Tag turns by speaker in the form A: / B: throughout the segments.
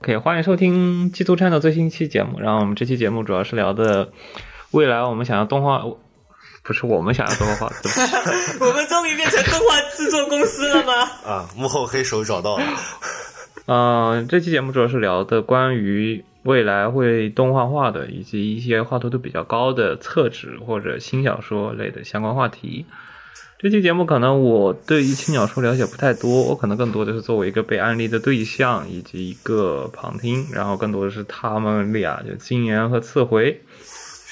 A: OK，欢迎收听基督站的最新一期节目。然后我们这期节目主要是聊的未来我们想要动画，不是我们想要动画化，对
B: 我们终于变成动画制作公司了吗？
C: 啊，幕后黑手找到了。
A: 嗯、这期节目主要是聊的关于未来会动画化的，以及一些画图度比较高的厕纸或者新小说类的相关话题。这期节目可能我对于青鸟说了解不太多，我可能更多的是作为一个被安利的对象以及一个旁听，然后更多的是他们俩就金岩和次回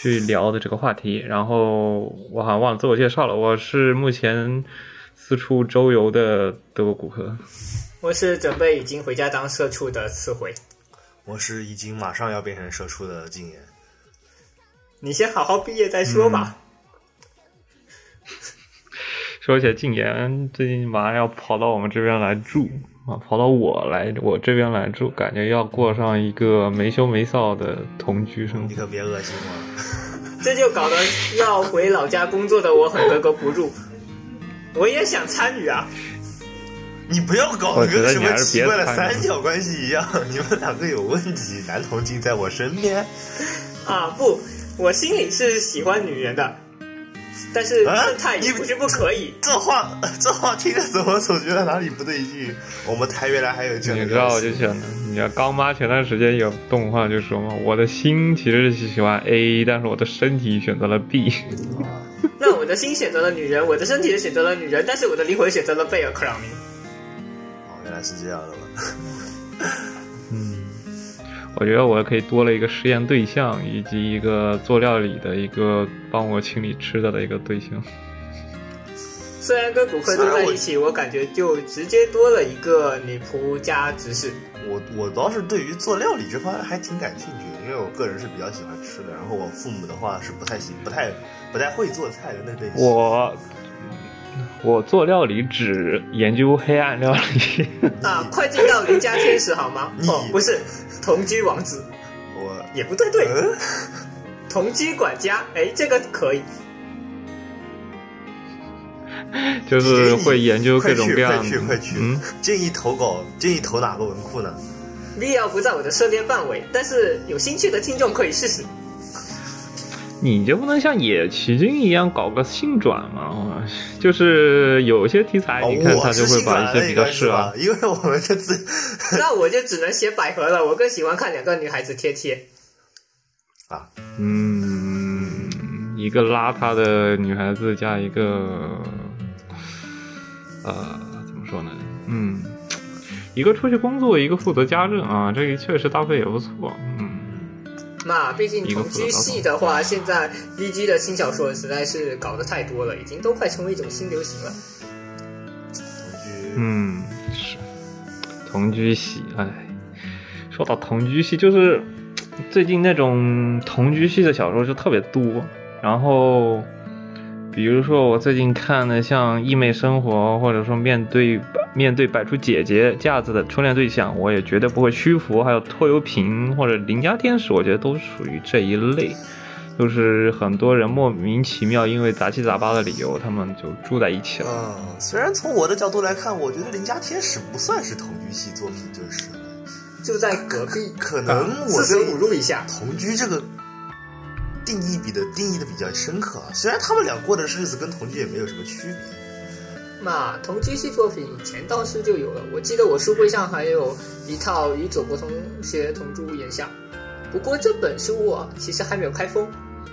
A: 去聊的这个话题。然后我好像忘了自我介绍了，我是目前四处周游的德国骨科。
B: 我是准备已经回家当社畜的次回，
C: 我是已经马上要变成社畜的禁言。
B: 你先好好毕业再说吧。
A: 说起来，禁言最近马上要跑到我们这边来住啊，跑到我来我这边来住，感觉要过上一个没羞没臊的同居生活。
C: 你可别恶心我。
B: 这就搞得要回老家工作的我很格格不入。我也想参与啊，
C: 你不要搞
A: 我
C: 得跟什么奇怪的三角关系一样，你们两个有问题。男同性在我身边，
B: 啊不，我心里是喜欢女人的，但是
C: 啊
B: 生态也
C: 你
B: 不是不可以。
C: 这话这话听着怎么总觉得哪里不对劲？我们台原来还有这样的
A: 你知道，我就想的，你知道刚妈前段时间有动画就说嘛，我的心其实是喜欢 A，但是我的身体选择了 B。
B: 那我的心选择了女人，我的身体也选择了女人，但是我的灵魂选择了贝尔克朗明。
C: 哦，原来是这样的了。
A: 我觉得我可以多了一个实验对象，以及一个做料理的一个帮我清理吃的的一个对象。
B: 虽然跟骨科住在一起，我感觉就直接多了一个女仆加执事。
C: 我我倒是对于做料理这方面还挺感兴趣的，因为我个人是比较喜欢吃的。然后我父母的话是不太喜不太不太会做菜的那类型。
A: 我我做料理只研究黑暗料理。
B: 啊，快进到邻家天使好吗？哦，不是，同居王子
C: 我
B: 也不对对，
C: 嗯，
B: 同居管家，哎，这个可以。
A: 就是会研究各种各样
C: 快去快去快去！
A: 嗯，
C: 建议投稿，建议投哪个文库呢
B: ？？V L 不在我的涉猎范围，但是有兴趣的听众可以试试。
A: 你就不能像野崎君一样搞个性转吗？就是有些题材，
C: 哦
A: 你看他就会把一些比较
C: 那个是
A: 适合
C: 吧？因为我们这次
B: 那我就只能写百合了，我更喜欢看两个女孩子贴贴。
C: 啊，
A: 嗯，一个邋遢的女孩子加一个呃，怎么说呢？嗯，一个出去工作，一个负责家政啊，这个确实搭配也不错。嗯，
B: 那毕竟同居系的话，现在 VG 的新小说实在是搞得太多了，已经都快成为一种新流行了。
C: 同居，
A: 嗯，是同居系，哎，说到同居系，就是最近那种同居系的小说就特别多，然后。比如说，我最近看的像《异妹生活》，或者说面对面对摆出姐姐架子的初恋对象，我也绝对不会屈服。还有拖油瓶或者邻家天使，我觉得都属于这一类，就是很多人莫名其妙因为杂七杂八的理由，他们就住在一起了。
C: 嗯，虽然从我的角度来看，我觉得《邻家天使》不算是同居系作品，就是
B: 就在隔壁，
C: 可能我
B: 四舍
C: 对
B: 五入一下，
C: 同居这个定义比的定义的比较深刻啊。虽然他们俩过的日子跟同居也没有什么区别。
B: 那同居系作品以前倒是就有了，我记得我书柜上还有一套与佐国同学同住屋檐下，不过这本书啊其实还没有开封，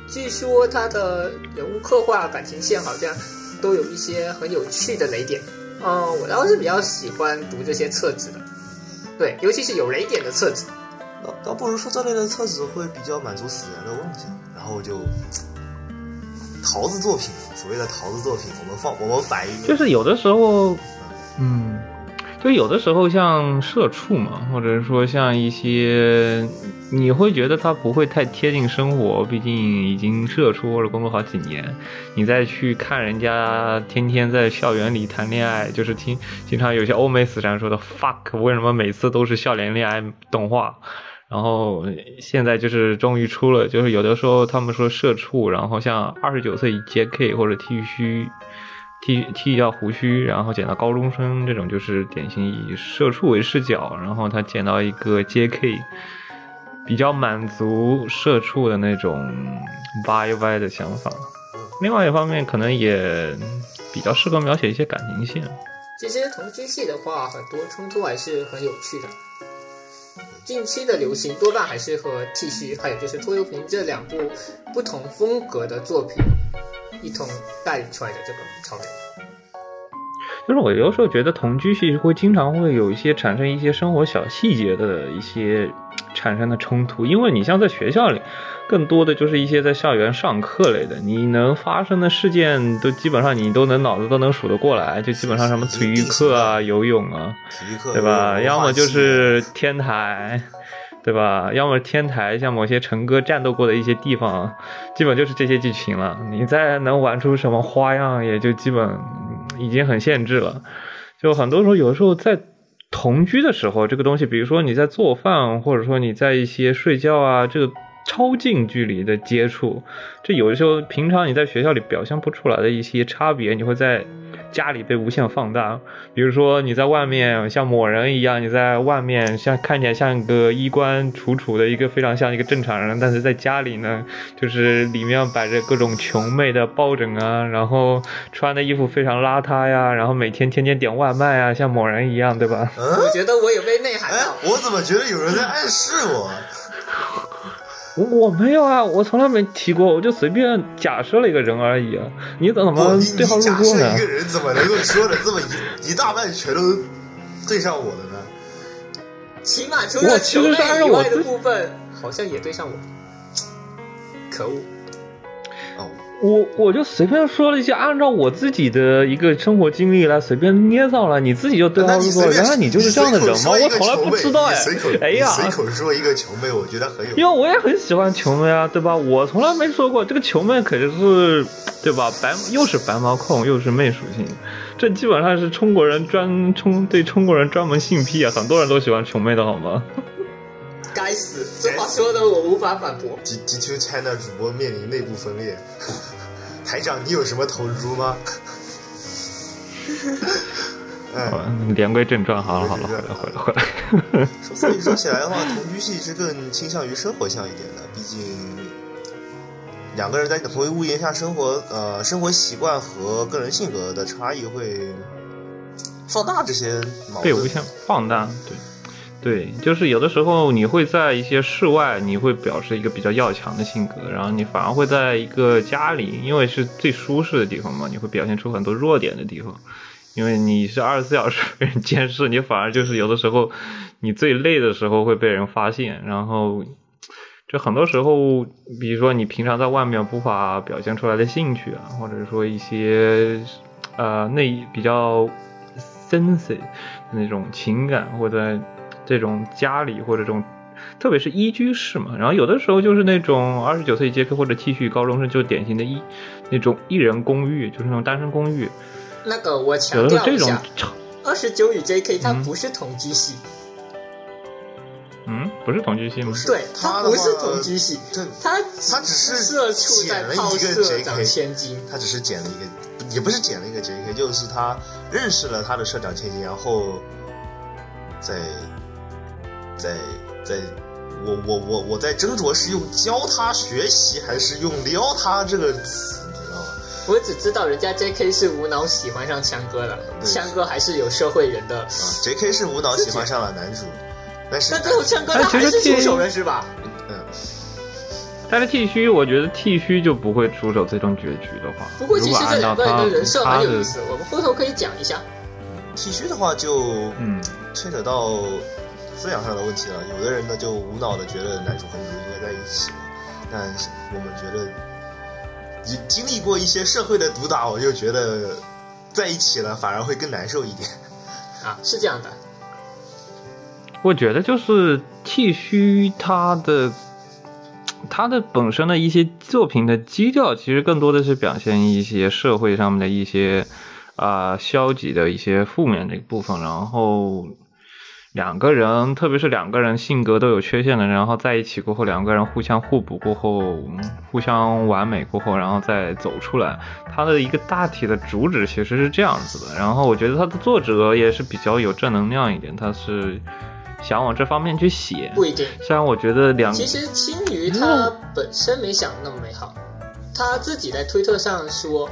B: 据说它的人物刻画、感情线好像都有一些很有趣的雷点。嗯，我倒是比较喜欢读这些册子的，对，尤其是有雷点的册子。
C: 倒倒不如说这类的册子会比较满足死人的妄想，然后就桃子作品，所谓的桃子作品，我们放我们摆一个，
A: 就是有的时候，嗯，就有的时候像社畜嘛，或者说像一些，你会觉得他不会太贴近生活，毕竟已经社畜或者工作好几年，你再去看人家天天在校园里谈恋爱，就是听经常有些欧美死宅说的 fuck，为什么每次都是校园恋爱动画？然后现在就是终于出了，就是有的时候他们说社畜，然后像二十九岁 JK 或者剃须。剃剃掉胡须，然后剪到高中生这种，就是典型以社畜为视角，然后他剪到一个 JK，比较满足社畜的那种 YY 的想法。另外一方面，可能也比较适合描写一些感情线。
B: 其实同居戏的话，很多冲突还是很有趣的。近期的流行多半还是和 T 恤，还有就是拖油瓶这两部不同风格的作品一同带出来的这个潮流。
A: 就是我有时候觉得同居戏会经常会有一些产生一些生活小细节的一些产生的冲突，因为你像在学校里，更多的就是一些在校园上课类的，你能发生的事件都基本上你都能脑子都能数得过来，就基本上什么体育课啊、游泳啊，
C: 体育课
A: 对吧？要么就是天台，对吧？要么天台，像某些陈哥战斗过的一些地方，基本就是这些剧情了。你再能玩出什么花样，也就基本嗯已经很限制了。就很多时候，有的时候在同居的时候，这个东西，比如说你在做饭，或者说你在一些睡觉啊，这个超近距离的接触，这有的时候平常你在学校里表现不出来的一些差别，你会在家里被无限放大。比如说你在外面像某人一样，你在外面像看起来像一个衣冠楚楚的一个非常像一个正常人，但是在家里呢，就是里面摆着各种穷妹的抱枕啊，然后穿的衣服非常邋遢呀，然后每天天天点外卖啊，像某人一样，对吧？
C: 嗯
B: 我，觉得我有被内涵
C: 哎，，我怎么觉得有人在暗示我？
A: 我我没有啊，我从来没提过，我就随便假设了一个人而已啊。你怎么对号入座呢
C: 设一？个人怎么能够说的这么一一大半全都对上我的呢？
B: 起码除了
A: 我其
B: 球类以外的部分，好像也对上我。可恶！
C: 哦，
A: 我我就随便说了一些，按照我自己的一个生活经历来随便捏造了，你自己就对号入座。原来你就是这样的人吗？我从来不知道哎
C: 随口。
A: 哎呀，
C: 随口说一个球妹，我觉得很有。
A: 因为我也很喜欢穷妹啊，对吧？我从来没说过这个穷妹可是，对吧？白又是白毛控，又是妹属性，这基本上是中国人专冲对中国人专门性癖啊，很多人都喜欢穷妹的好吗？
B: 该死，这话说的我无法反驳。
C: G G Two China 主播面临内部分裂，台长，你有什么投猪吗？哎，
A: 好了，言归正传，好了好了，回来回来 回来。
C: 所以说起来的话，同居戏是更倾向于生活向一点的，毕竟两个人在同一屋檐下生活，呃，生活习惯和个人性格的差异会放大这些矛盾。
A: 被无限放大，对。对，就是有的时候你会在一些室外，你会表示一个比较要强的性格，然后你反而会在一个家里，因为是最舒适的地方嘛，你会表现出很多弱点的地方，因为你是二十四小时被人监视，你反而就是有的时候你最累的时候会被人发现，然后就很多时候，比如说你平常在外面无法表现出来的兴趣啊，或者说一些呃内比较 sensitive 的那种情感，或者这种家里或者这种，特别是一居室嘛，然后有的时候就是那种二十九岁杰克或者 T 恤高中生，就是典型的一那种一人公寓，就是那种单身公寓，
B: 那个我
A: 有
B: 强
A: 的时候这种
B: 调一下，二十九与 J.K. 它
A: 嗯
B: 不是同居系，
A: 嗯，不是同居系吗？
B: 对，
C: 他
B: 不是同居戏，
C: 这
B: 它
C: 他只是
B: 社畜在
C: 捡了一个
B: 泡社
C: JK
B: 长千金。
C: 他只是捡了一个，也不是捡了一个 J.K.，就是他认识了他的社长千金，然后在在在，我我我我在斟酌是用教他学习还是用撩他这个词，你知道吗？
B: 我只知道人家 J.K. 是无脑喜欢上枪哥了，
C: 对
B: 枪哥还是有社会人的。
C: 啊，J.K. 是无脑喜欢上了男主，但是
B: 但最后枪哥他还是出手了是吧？
C: 嗯，
A: 但是剃须，我觉得剃须就不会出手这种结局的话，
B: 不过其实这两个人的人设
A: 他的
B: 蛮有意思，我们回头可以讲一下。
C: 剃须的话就
A: 嗯
C: 牵扯到思想上的问题了。有的人呢就无脑的觉得男主和女主应该在一起，但我们觉得经经历过一些社会的毒打，我就觉得在一起了反而会更难受一点。
B: 啊，是这样的。
A: 我觉得就是剃须它的它的本身的一些作品的基调，其实更多的是表现一些社会上面的一些啊、消极的一些负面的一部分，然后。两个人，特别是两个人性格都有缺陷的，然后在一起过后，两个人互相互补过后，嗯互相完美过后，然后再走出来。它的一个大体的主旨其实是这样子的。然后我觉得它的作者也是比较有正能量一点，他是想往这方面去写。
B: 不一定。
A: 虽然我觉得两
B: 其实青鱼他本身没想那么美好，他自己在推特上说，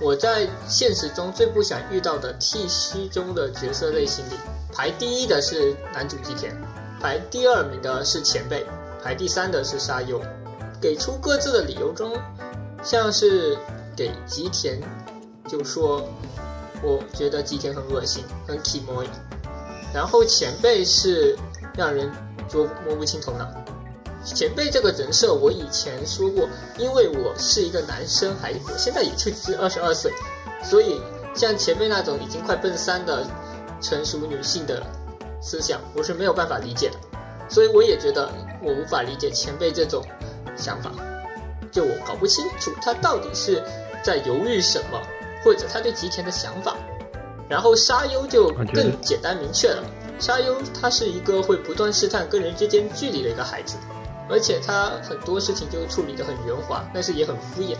B: 我在现实中最不想遇到的 T C 中的角色类型里，排第一的是男主吉田，排第二名的是前辈，排第三的是沙优。给出各自的理由中，像是给吉田就说，我觉得吉田很恶心，很 k i m o。然后前辈是让人捉摸不清头脑。前辈这个人设，我以前说过，因为我是一个男生，还我现在也就只二十二岁，所以像前辈那种已经快奔三的成熟女性的思想，我是没有办法理解的。所以我也觉得我无法理解前辈这种想法，就我搞不清楚他到底是在犹豫什么，或者他对吉田的想法。然后沙优就更简单明确了，沙优他是一个会不断试探跟人之间距离的一个孩子，而且他很多事情就处理得很圆滑，但是也很敷衍。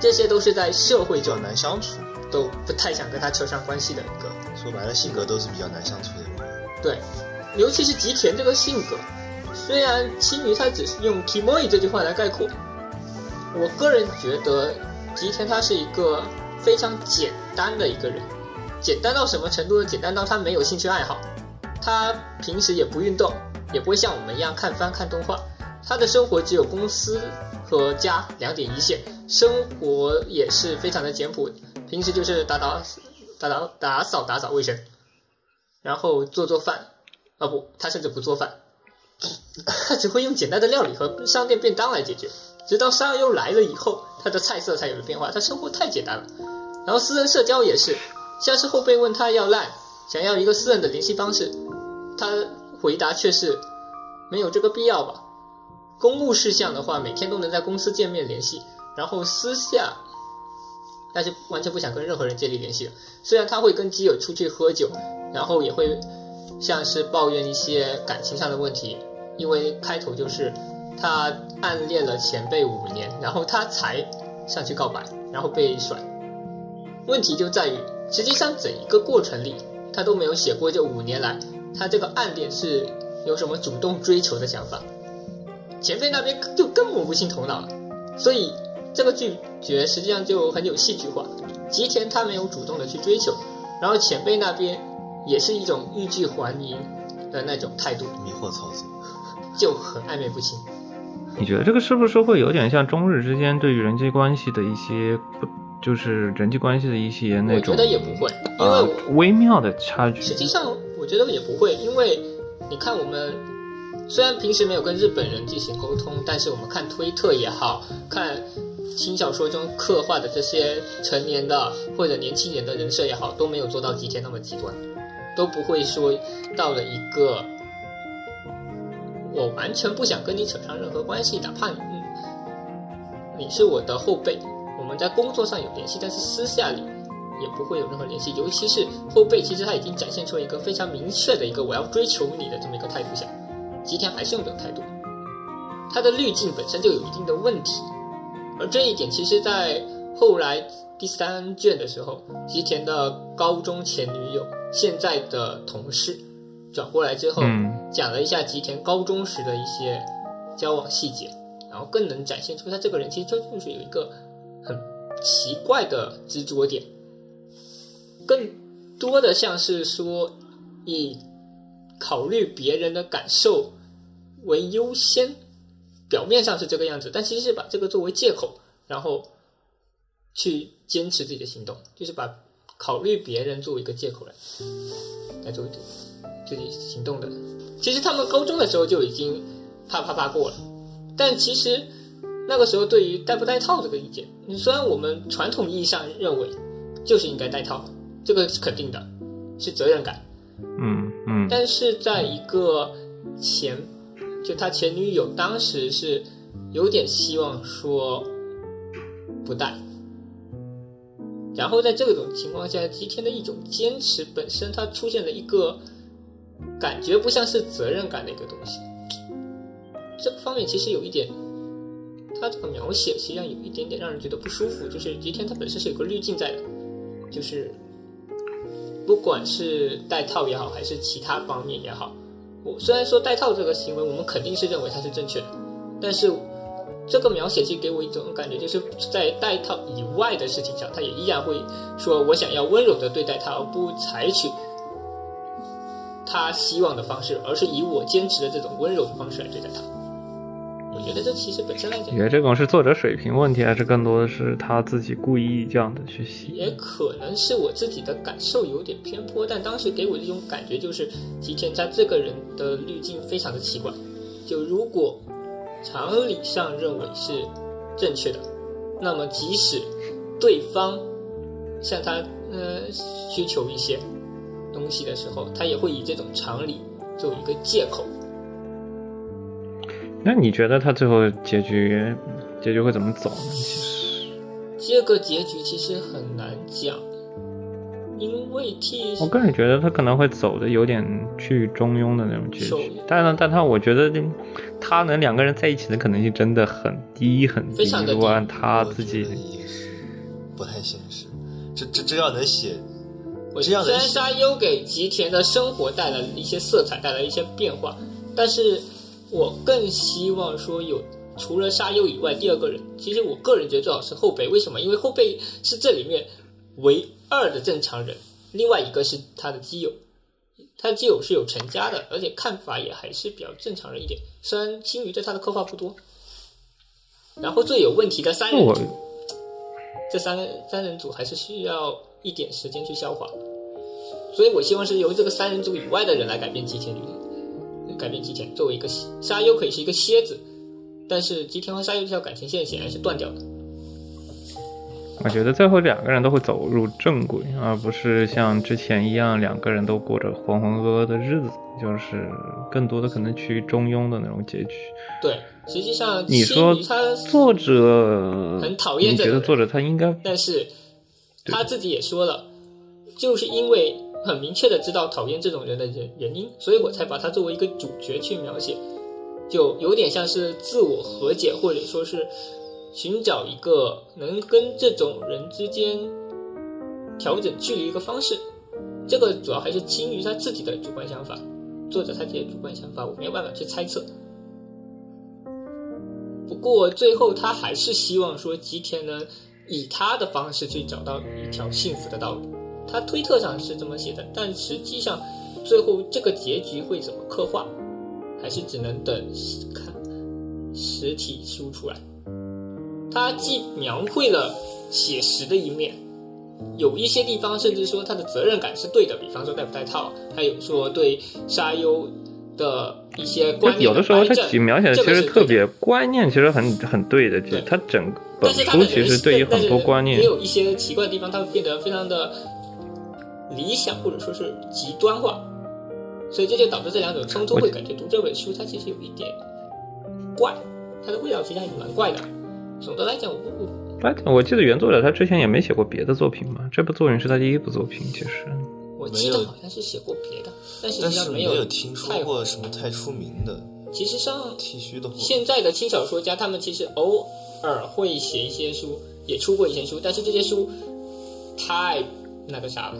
B: 这些都是在社会
C: 比较
B: 中
C: 难相处，
B: 都不太想跟他扯上关系的一个
C: 说白了性格都是比较难相处的。
B: 对，尤其是吉田这个性格，虽然青鱼他只是用 “kimoy” 这句话来概括，我个人觉得吉田他是一个非常简单的一个人，简单到什么程度呢？简单到他没有兴趣爱好，他平时也不运动，也不会像我们一样看番看动画，他的生活只有公司和家两点一线，生活也是非常的简朴，平时就是打打打打打扫打扫卫生。然后做做饭，啊不，他甚至不做饭，他 只会用简单的料理和商店便当来解决。直到沙优来了以后，他的菜色才有了变化。他生活太简单了，然后私人社交也是，像是后辈问他要烂，想要一个私人的联系方式，他回答却是没有这个必要吧。公务事项的话，每天都能在公司见面联系，然后私下但是完全不想跟任何人建立联系了。虽然他会跟基友出去喝酒，然后也会像是抱怨一些感情上的问题，因为开头就是他暗恋了前辈五年，然后他才上去告白，然后被甩。问题就在于，实际上整一个过程里，他都没有写过这五年来他这个暗恋是有什么主动追求的想法。前辈那边就更摸不清头脑了，所以这个拒绝实际上就很有戏剧化。吉田他没有主动的去追求，然后前辈那边也是一种欲拒还迎的那种态度，
C: 迷惑操作。
B: 就很暧昧不清。
A: 你觉得这个是不是会有点像中日之间对于人际关系的一些不，就是人际关系的一些那种
B: 我觉得也不会，因为
A: 呃微妙的差距？
B: 实际上，我觉得也不会，因为你看我们虽然平时没有跟日本人进行沟通，但是我们看推特也好看轻小说中刻画的这些成年的或者年轻人的人设也好，都没有做到吉田那么极端，都不会说到了一个我完全不想跟你扯上任何关系，哪怕你、你是我的后辈，我们在工作上有联系，但是私下里也不会有任何联系。尤其是后背，其实他已经展现出了一个非常明确的一个我要追求你的这么一个态度下，吉田还是用这种态度，他的滤镜本身就有一定的问题。而这一点，其实在后来第三卷的时候，吉田的高中前女友，现在的同事转过来之后，
A: 嗯
B: 讲了一下吉田高中时的一些交往细节，然后更能展现出他这个人其实就就是有一个很奇怪的执着点，更多的像是说以考虑别人的感受为优先，表面上是这个样子，但其实是把这个作为借口，然后去坚持自己的行动，就是把考虑别人作为一个借口来来作为自己行动的。其实他们高中的时候就已经啪啪啪过了，但其实那个时候对于戴不戴套这个意见，虽然我们传统意义上认为就是应该戴套，这个是肯定的，是责任感。
A: 嗯嗯，
B: 但是在一个前，就他前女友当时是有点希望说不带，然后在这种情况下，吉田的一种坚持本身，它出现了一个感觉不像是责任感的一个东西。这个方面其实有一点，他这个描写实际上有一点点让人觉得不舒服，就是吉田他本身是有个滤镜在的，就是不管是戴套也好，还是其他方面也好，我虽然说戴套这个行为我们肯定是认为它是正确的，但是这个描写其实给我一种感觉，就是在戴套以外的事情上，他也依然会说我想要温柔的对待他，而不采取他希望的方式，而是以我坚持的这种温柔的方式来对待他。我觉得这其实本身来讲
A: 你，觉得这种是作者水平问题，还是更多的是他自己故意这样的去写？
B: 也可能是我自己的感受有点偏颇，但当时给我的一种感觉就是吉田他这个人的滤镜非常的奇怪。就如果常理上认为是正确的，那么即使对方向他呃需求一些东西的时候，他也会以这种常理作为一个借口。
A: 那你觉得他最后结局结局会怎么走呢？其实，
B: 这个结局其实很难讲，因为替
A: 我个人觉得他可能会走的有点去中庸的那种结
B: 手
A: 局，但是但他我觉得他能两个人在一起的可能性真的很低很低
B: 非常的。低
A: 如果按他自己
C: 不太现实。这这这要能写，
B: 我
C: 这样的
B: 虽然沙优给吉田的生活带来了一些色彩，带来一些变化，但是我更希望说有除了沙优以外第二个人。其实我个人觉得最好是后辈，为什么？因为后辈是这里面唯二的正常人，另外一个是他的基友，他的基友是有成家的，而且看法也还是比较正常人一点。虽然青鱼对他的刻画不多，然后最有问题的三人组，这三个三人组还是需要一点时间去消化。所以我希望是由这个三人组以外的人来改变吉田女，改变吉田作为一个沙优可以是一个蝎子，但是吉田和沙优这条感情线显然是断掉的。
A: 我觉得最后两个人都会走入正轨，而不是像之前一样两个人都过着浑浑噩噩的日子，就是更多的可能趋于中庸的那种结局。
B: 对，实际上
A: 你说
B: 他
A: 作者
B: 很讨厌
A: 你
B: 这个你
A: 觉得作者他应该
B: 但是他自己也说了，就是因为很明确的知道讨厌这种人的原原因，所以我才把他作为一个主角去描写，就有点像是自我和解，或者说是寻找一个能跟这种人之间调整距离一个方式。这个主要还是基于他自己的主观想法，作者他自己的主观想法，我没有办法去猜测。不过最后他还是希望说吉田能以他的方式去找到一条幸福的道路。他推特上是这么写的，但实际上最后这个结局会怎么刻画，还是只能等看实体书出来。他既描绘了写实的一面，有一些地方甚至说他的责任感是对的，比方说戴不戴套，还有说对沙优的一些观念
A: 有的时候他描写的其实特别观念，其实很很对的。其实
B: 对
A: 他整本书
B: 的
A: 其实对于很多观念
B: 也，有一些奇怪的地方，他会变得非常的理想，或者说是极端化，所以这就导致这两种冲突，会感觉读这本书它其实有一点怪，它的味道其实还是蛮怪的。总的来讲，我我
A: 哎，我记得原作者他之前也没写过别的作品嘛，这部作品是他第一部作品，其实。
B: 我记得好像是写过别的，但实
C: 但是
B: 际上没
C: 没有听说
B: 太
C: 过什么太出名的
B: 其实上
C: 剃须的货。
B: 现在的轻小说家，他们其实偶尔会写一些书，也出过一些书，但是这些书太那个啥了。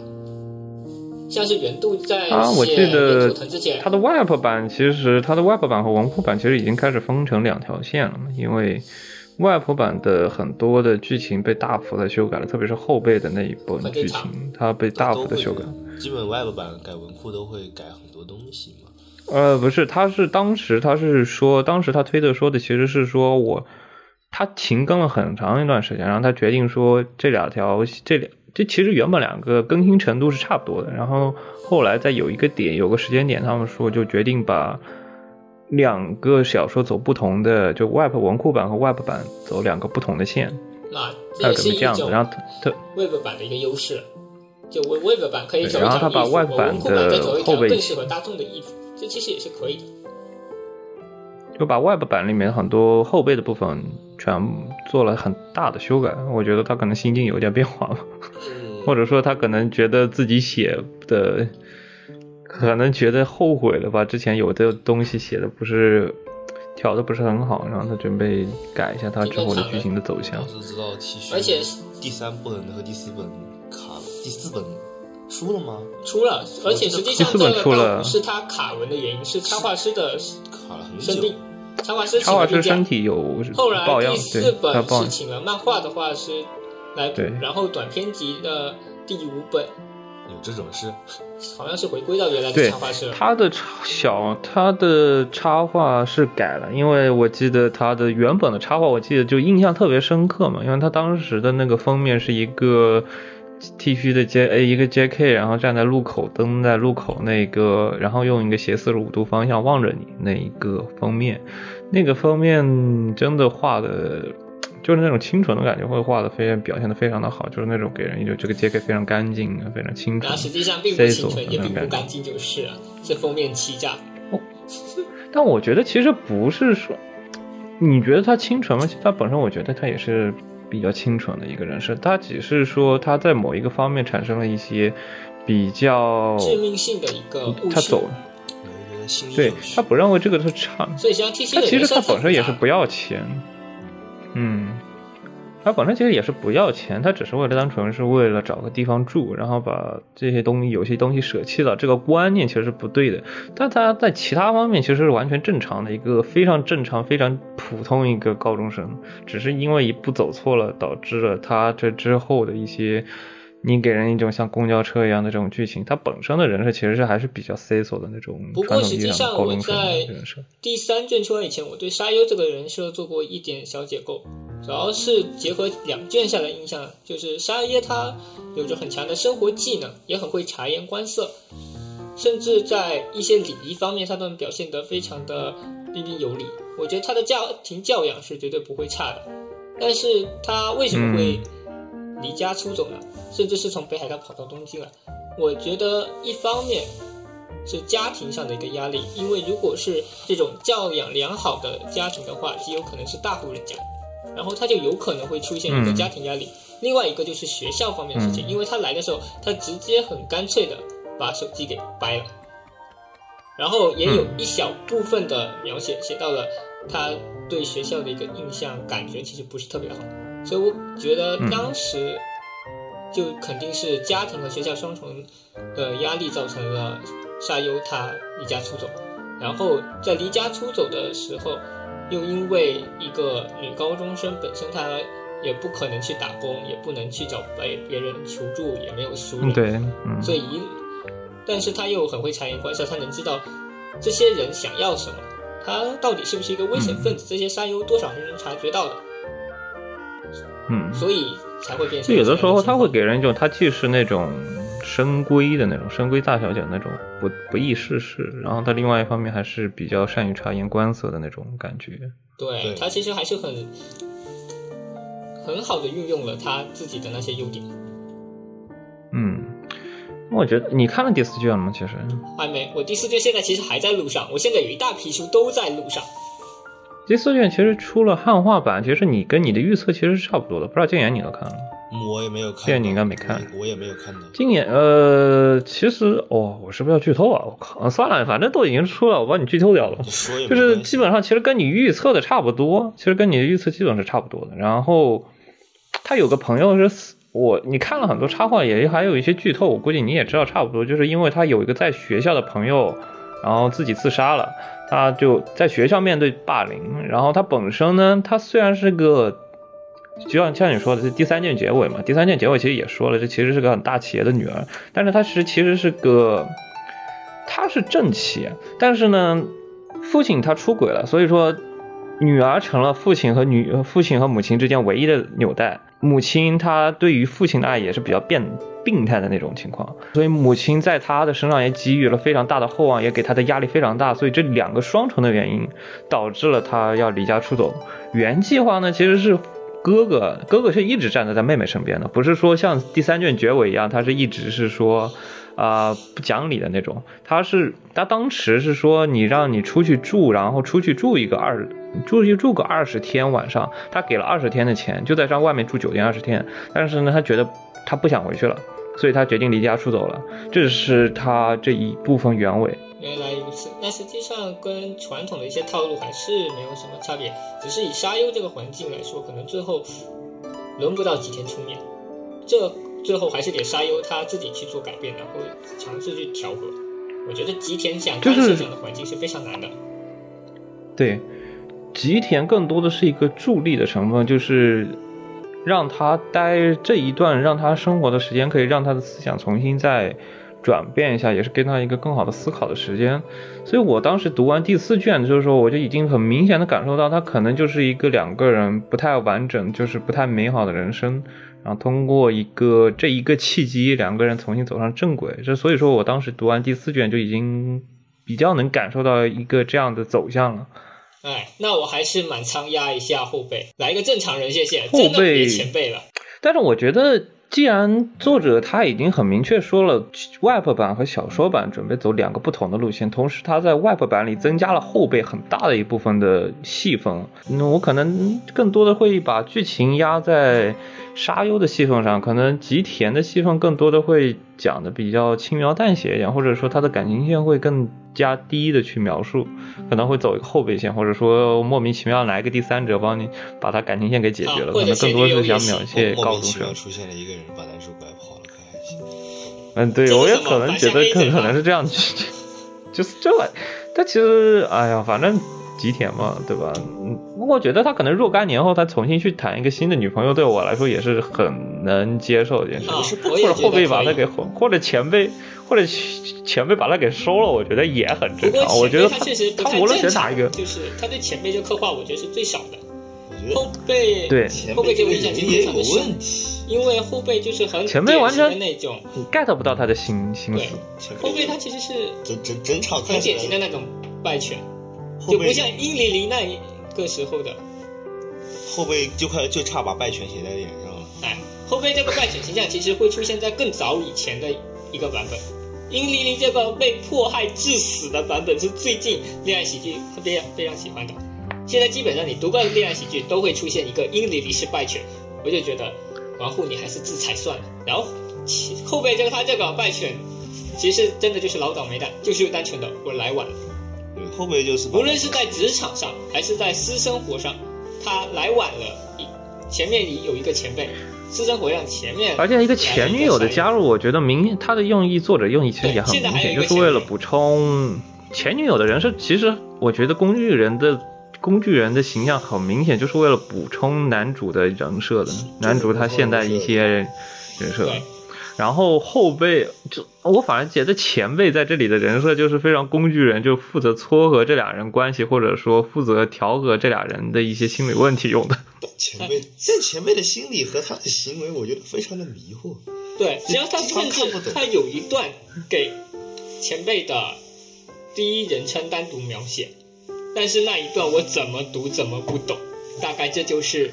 B: 像是原度在
A: 啊，我记
B: 写
A: 得
B: 之前，
A: 它的 Web 版其实它的 Web 版和文库版其实已经开始分成两条线了嘛，因为 Web 版的很多的剧情被大幅的修改了，特别是后背的那一
B: 部分剧
A: 情，它被大幅的修改。
C: 基本 Web 版改文库都会改很多东西嘛。
A: 呃，不是，他是当时他是说，当时他推特说的其实是说我他停更了很长一段时间，然后他决定说这两条这两这其实原本两个更新程度是差不多的，然后后来在有一个点有个时间点，他们说就决定把两个小说走不同的，就 Web 文库版和 Web 版走两个不同的线，
B: 那
A: 它
B: 也是一
A: 可能这样子，
B: 种
A: 然后它它
B: Web 版的一个优势。就 Web Web 版可以走
A: ，Web 版
B: 文库版再
A: 的
B: 走一条
A: 后背
B: 更适合大众的衣服，这其实也是可以的。
A: 就把 Web 版里面很多后背的部分全做了很大的修改，我觉得他可能心境有点变化了，
C: 嗯，
A: 或者说他可能觉得自己写的，可能觉得后悔了吧，之前有的东西写的不是调的不是很好，然后他准备改一下他之后的剧情的走向。
C: 我。只知道
B: 而且
C: 第三本和第四本卡了，第四本出了吗？
B: 出了，而且实际上
A: 第四
B: 这个
A: 本出了。
B: 倒不是他卡文的原因，是插画师的
C: 卡了很久
B: 插画师
A: 插画师身。体有
B: 后来第，四本
A: 抱
B: 是请了漫画的画师来补，然后短篇集的第五本
C: 有这种事，
B: 好像是回归到原来的插画师了。
A: 他的插小他的插画是改了，因为我记得他的原本的插画，我记得就印象特别深刻嘛，因为他当时的那个封面是一个 T 恤的 J A 一个 JK，然后站在路口蹲在路口那个，然后用一个斜四十五度方向望着你那一个封面，那个封面真的画的。就是那种清纯的感觉，会画的非常表现的非常的好，就是那种给人一种这个 JK 非常干净、非常清纯
B: 然后，实际上并不清纯，也并不。干净，就是了，是封面欺诈。
A: 但我觉得其实不是说，你觉得他清纯吗？其实他本身我觉得他也是比较清纯的一个人设，他只是说他在某一个方面产生了一些比较，
B: 致命性的一个误
A: 他走，了，对他不认为这个是差，
B: 所以像 T C
A: 他其实他本身也是不要钱，嗯，他本身其实也是不要钱，他只是为了单纯是为了找个地方住，然后把这些东西有些东西舍弃了，这个观念其实是不对的。但他在其他方面其实是完全正常的一个非常正常、非常普通一个高中生，只是因为一步走错了，导致了他这之后的一些。你给人一种像公交车一样的这种剧情，他本身的人设其实是还是比较 C 索的那种
B: 不过实际上我在。第三卷出来以前，我对沙优这个人设做过一点小解构，主要是结合两卷下来印象，就是沙耶他有着很强的生活技能，也很会察言观色，甚至在一些礼仪方面，他都能表现得非常的彬彬有礼。我觉得他的家庭教养是绝对不会差的，但是他为什么会离家出走呢？甚至是从北海道跑到东京来？我觉得一方面是家庭上的一个压力，因为如果是这种教养良好的家庭的话，极有可能是大户人家，然后他就有可能会出现一个
A: 嗯。
B: 家庭压力。另外一个就是学校方面的事情，因为他来的时候，他直接很干脆的把手机给掰了，然后也有一小部分的描写写到了他对学校的一个印象感觉其实不是特别好，所以我觉得当时就肯定是家庭和学校双重的压力造成了沙优他离家出走，然后在离家出走的时候，又因为一个女高中生本身她也不可能去打工，也不能去找别别人求助，也没有熟人，
A: 嗯，对，嗯，
B: 所以一，但是她又很会察言观色，她能知道这些人想要什么，她到底是不是一个危险分子，这些沙优多少是能察觉到的，
A: 嗯，
B: 所以才会变成
A: 就有的时候他会给人一种，他既是那种深闺的那种深闺大小姐那种不不易世事，然后他另外一方面还是比较善于察言观色的那种感觉。
B: 对
C: 对
B: 他其实还是很很好的运用了他自己的那些优点。
A: 嗯，我觉得你看了第四卷了吗？其实
B: 还没，我第四卷现在其实还在路上，我现在有一大批书都在路上。
A: 第四卷其实出了汉化版，其实你跟你的预测其实是差不多的。不知道静言你都看了吗？
C: 我也没有看
A: 静言你应该没看
C: 我也没有看到。
A: 静言呃，其实哦，我是不是要剧透啊？我靠，算了，反正都已经出了，我帮你剧透掉了。就是基本上其实跟你预测的差不多，其实跟你的预测基本是差不多的。然后他有个朋友是死我，你看了很多插画，也还有一些剧透，我估计你也知道差不多，就是因为他有一个在学校的朋友，然后自己自杀了，他就在学校面对霸凌，然后他本身呢，他虽然是个。就像像你说的，这第三卷结尾嘛，第三卷结尾其实也说了，这其实是个很大企业的女儿，但是她实其实是个，她是正妻，但是呢，父亲他出轨了，所以说女儿成了父亲和女父亲和母亲之间唯一的纽带。母亲她对于父亲的爱也是比较变病态的那种情况，所以母亲在他的身上也给予了非常大的厚望，也给他的压力非常大，所以这两个双重的原因导致了他要离家出走。原计划呢，其实是哥哥，哥哥是一直站在他妹妹身边的，不是说像第三卷结尾一样，他是一直是说。啊、不讲理的那种，他是他当时是说你让你出去住，然后出去住一个二，出去住个二十天晚上，他给了二十天的钱，就在上外面住酒店二十天，但是呢，他觉得他不想回去了，所以他决定离家出走了，这是他这一部分原委。
B: 原来如此，那实际上跟传统的一些套路还是没有什么差别，只是以沙优这个环境来说，可能最后轮不到吉田出面，这最后还是得沙优他自己去做改变，然后尝试去调和。我觉得吉田想干
A: 就是
B: 涉这样的环境是非常难的。
A: 对，吉田更多的是一个助力的成分，就是让他待这一段，让他生活的时间可以让他的思想重新再转变一下，也是给他一个更好的思考的时间。所以我当时读完第四卷的时候，我就已经很明显的感受到，他可能就是一个两个人不太完整，就是不太美好的人生。然后通过一个这一个契机，两个人重新走上正轨。这所以说我当时读完第四卷就已经比较能感受到一个这样的走向了。
B: 哎，那我还是满仓压一下后背，来一个正常人，谢谢，
A: 后背
B: 前辈了。
A: 但是我觉得，既然作者他已经很明确说了，Web 版和小说版准备走两个不同的路线，同时他在 Web 版里增加了后背很大的一部分的戏份，那我可能更多的会把剧情压在沙优的戏份上，可能吉田的戏份更多的会讲的比较轻描淡写一点，或者说他的感情线会更加低的去描述，可能会走一个后备线，或者说莫名其妙来一个第三者帮你把他感情线给解决了，
B: 啊
A: 可能更多是想描写
C: 莫
A: 高中生。
C: 出现了一个人把男主拐跑了，可还行。
A: 嗯，对，我也可能觉得可可能是这样，就是这玩，但其实，哎呀，反正吉田嘛，对吧？嗯，不过我觉得他可能若干年后他重新去谈一个新的女朋友，对我来说也是很能接受的一件事或者后辈把他给或者前辈或者前辈把他给收了，我觉得也很正常。我觉得
B: 他确实
A: 他无论选哪一个，
B: 就是他对前辈这刻画，我觉得是最少的。后
C: 得
B: 辈
A: 对
B: 后辈
C: 辈这个
B: 这个印象其实
C: 也有问，题。
B: 因为后辈就是很
A: 前辈完
B: 典型的
A: 全
B: 那种，
A: 你 get 不到他的心心
B: 对
A: 思。
B: 后辈他其实是
C: 整整整场看
B: 很典型的那种败犬，就不像英离离那一个时候的，
C: 后背就快就差把败犬写在脸上了。
B: 哎，后背这个败犬形象其实会出现在更早以前的一个版本。殷离离这个被迫害致死的版本是最近恋爱喜剧非常非常喜欢的。现在基本上你读过的恋爱喜剧都会出现一个殷离离是败犬，我就觉得王护你还是自裁算了。然后其后背这个他这个败犬，其实真的就是老倒霉蛋，就是单纯的我来晚了。
C: 对，后面就是
B: 无论是在职场上还是在私生活上，他来晚了，前面里有一个前辈，私生活上前面，
A: 而且一个前女友的加入，我觉得明他的用意，作者用意其实也很
B: 对现在
A: 明显，就是为了补充前女友的人设。其实我觉得工具人的工具人的形象很明显，就是为了补充男主的人设的。男主他现在一些人设
B: 对，
A: 然后后辈就我反而觉得前辈在这里的人设就是非常工具人，就负责撮合这俩人关系，或者说负责调和这俩人的一些心理问题用的。
C: 前辈，这前辈的心理和他的行为，我觉得非常的迷惑。
B: 对，只要他甚
C: 看不懂
B: 至他有一段给前辈的第一人称单独描写，但是那一段我怎么读怎么不懂，大概这就是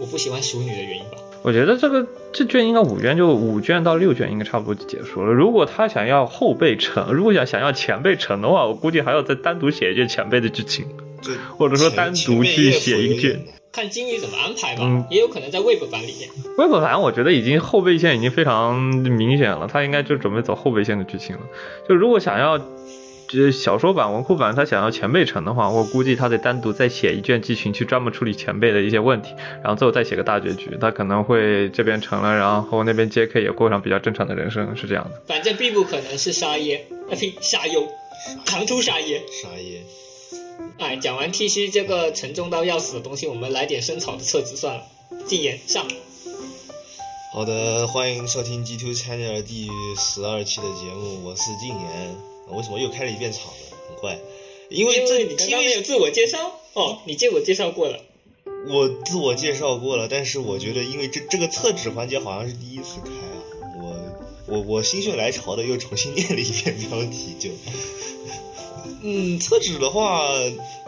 B: 我不喜欢熟女的原因吧。
A: 我觉得这个这卷应该五卷就五卷到六卷应该差不多就结束了。如果他想要后辈成，如果想想要前辈成的话，我估计还要再单独写一卷前辈的剧情，
C: 就
A: 或者说单独去写一卷。
B: 看金鱼怎么安排吧，
A: 嗯
B: 也有可能在 Web 版里面。
A: Web 版我觉得已经后备线已经非常明显了，他应该就准备走后备线的剧情了。就如果想要。就是小说版、文库版，他想要前辈成的话，我估计他得单独再写一卷剧情去专门处理前辈的一些问题，然后最后再写个大结局。他可能会这边成了，然后那边 J.K. 也过上比较正常的人生，是这样的。
B: 反正必不可能是沙耶，啊呸，沙优，唐突沙耶。
C: 沙耶，
B: 哎，讲完 T C 这个沉重到要死的东西，我们来点生草的册子算了。禁言上，
C: 好的，欢迎收听 G Two Channel 第十二期的节目，我是禁言。为什么又开了一遍场呢？很怪，因为这
B: 因为你刚刚没有自我介绍哦，你自我介绍过了。
C: 我自我介绍过了，但是我觉得因为这这个厕纸环节好像是第一次开啊，我我我心血来潮的又重新念了一遍标题，就嗯，厕纸的话，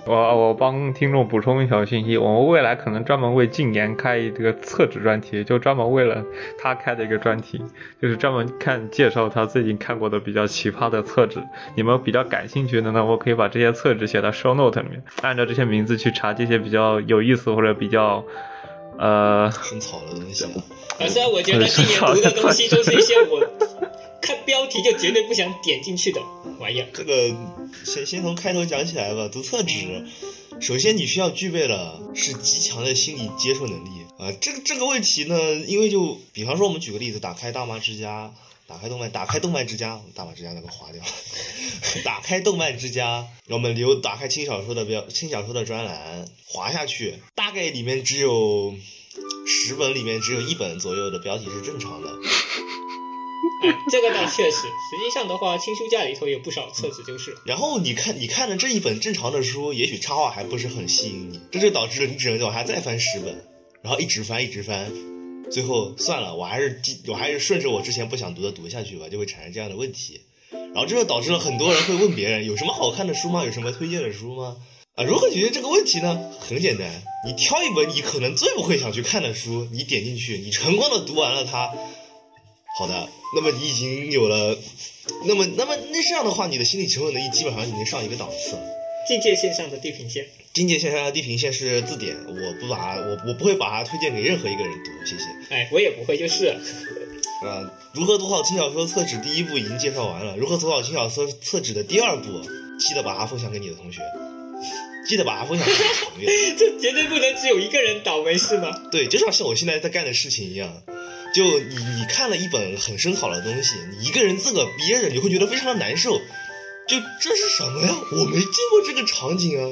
A: 我我帮听众补充一条信息，我们未来可能专门为禁言开一个厕纸专题，就专门为了他开的一个专题，就是专门看介绍他最近看过的比较奇葩的厕纸。你们比较感兴趣的呢，我可以把这些厕纸写到 show note 里面，按照这些名字去查这些比较有意思或者比较呃
C: 很草的东西啊。
B: 可是我觉得今年读的东西都是一些我看标题就绝对不想点进去的玩意儿。
C: 这个先先从开头讲起来吧。读厕纸，首先你需要具备的是极强的心理接受能力啊。这个这个问题呢，因为就比方说我们举个例子，打开大妈之家，打开动漫，打开动漫之家，大妈之家那个划掉，打开动漫之家，我们留打开轻小说的标轻小说的专栏，滑下去，大概里面只有十本里面只有一本左右的标题是正常的。
B: 这个倒确实，实际上的话，轻书架里头有不少册子就是。
C: 然后你看，你看的这一本正常的书，也许插画还不是很吸引你，这就导致了你只能往下再翻十本，然后一直翻一直翻，最后算了，我还是我还是顺着我之前不想读的读下去吧，就会产生这样的问题。然后这就导致了很多人会问别人有什么好看的书吗？有什么推荐的书吗？啊，如何解决这个问题呢？很简单，你挑一本你可能最不会想去看的书，你点进去，你成功的读完了它。好的，那么你已经有了，那么那么那这样的话，你的心理承受能力基本上已经上一个档次了。
B: 境界线上的地平线，
C: 境界线上的地平线是字典，我不把它我我不会把它推荐给任何一个人读，谢谢。
B: 哎，我也不会，就是了
C: 呃，如何读好轻小说厕纸第一步已经介绍完了，如何读好轻小说厕纸的第二步，记得把它分享给你的同学，记得把它分享给你的朋友。
B: 这绝对不能只有一个人倒霉是吗？
C: 对，就像像我现在在干的事情一样，就你你看了一本很深好的东西，你一个人自个憋着，你会觉得非常的难受。就这是什么呀？我没见过这个场景啊，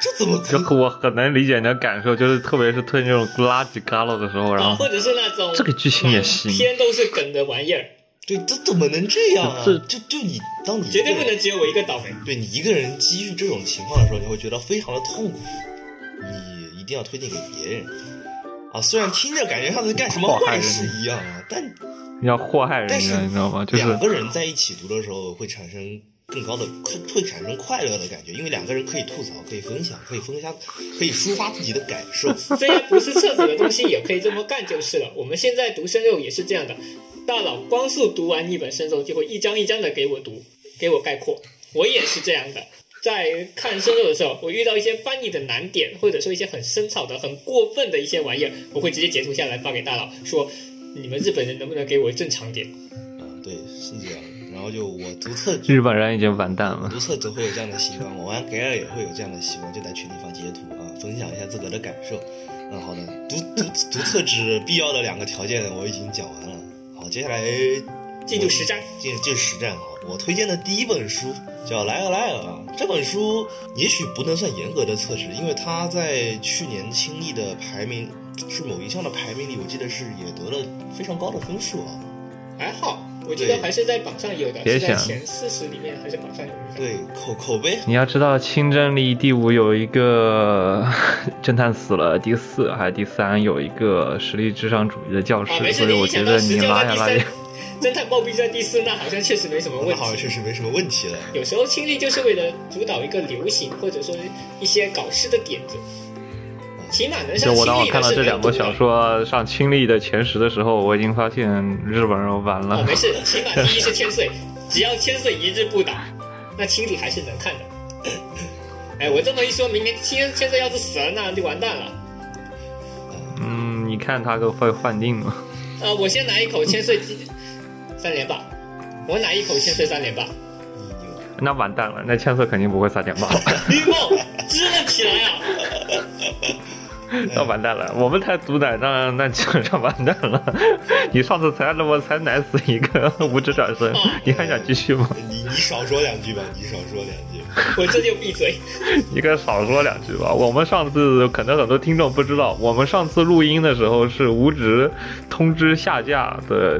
C: 这怎么可
A: 这我很能理解你的感受，就是特别是推那种垃圾旮旯的时候，然
B: 啊，
A: 后
B: 或者是那种
A: 这个剧情也行
B: 满篇都是梗的玩意儿，
C: 对，这怎么能这样啊？
A: 这
C: 就就你当你
B: 绝对不能只有我一个倒霉。
C: 对你一个人机遇这种情况的时候，你会觉得非常的痛苦，你一定要推荐给别人。啊，虽然听着感觉像是干什么坏事一样啊，但
A: 要祸害人
C: 但是
A: 家，你知道吗？就是
C: 两个人在一起读的时候会产生更高的会会产生快乐的感觉，因为两个人可以吐槽，可以分享，可以分享，可以抒发自己的感受。
B: 虽然不是册子的东西，也可以这么干就是了。我们现在读生肉也是这样的，大佬光速读完一本生肉，就会一张一张的给我读，给我概括。我也是这样的，在看生肉的时候，我遇到一些翻译的难点，或者说一些很生草的、很过分的一些玩意儿，我会直接截图下来发给大佬，说你们日本人能不能给我正常点？
C: 啊，对，是这样。然后就我读册纸，
A: 日本人已经完蛋了。
C: 读册只会有这样的习惯，我玩 g a 也会有这样的习惯，就在群里发截图啊，分享一下自个的感受。嗯，好的，读读读册只必要的两个条件我已经讲完了。好，接下来
B: 进就实战。
C: 进进实战啊，我推荐的第一本书叫《莱尔莱尔》啊。这本书也许不能算严格的测试，因为它在去年轻易的排名是某一项的排名里，我记得是也得了非常高的分数啊。
B: 还好，我记得还是在榜上有的，是在
A: 别想
B: 前四十里面还是榜上有的。
C: 对，口口碑
A: 你要知道，清真里第五有一个 侦探死了，第四还是第三有一个实力至上主义的教师
B: 啊，没，事，
A: 所以我觉得你拉呀拉也
B: 三，侦探暴毙在第四，那好像确实没什么问
C: 题好像
B: 题。
C: 确实没什么问题了。
B: 有时候亲历就是为了主导一个流行，或者说一些搞事的点子，起码能
A: 就
B: 上
A: 我当我看到这两部小。说上亲历的前十的时候，我已经发现日本人完
B: 哦，
A: 了。
B: 没事，起码第一是千岁，只要千岁一日不倒，那亲历还是能看的。哎，我这么一说，明年千千岁要是死了，那就完蛋了。
A: 嗯，你看他个会换定吗。
B: 呃，我先来一口千岁三连霸，我哪一口千岁三连霸。
A: 那完蛋了，那千岁肯定不会撒点吧？
B: 绿梦支棱起来啊！
A: 那完蛋了，我们才毒奶，那那基本上完蛋了。你上次才那么才奶死一个五指转身，你还想继续吗？
C: 你你少说两句吧，你少说两句。
B: 我这就闭嘴。
A: 你可少说两句吧。我们上次可能很多听众不知道，我们上次录音的时候是无职通知下架的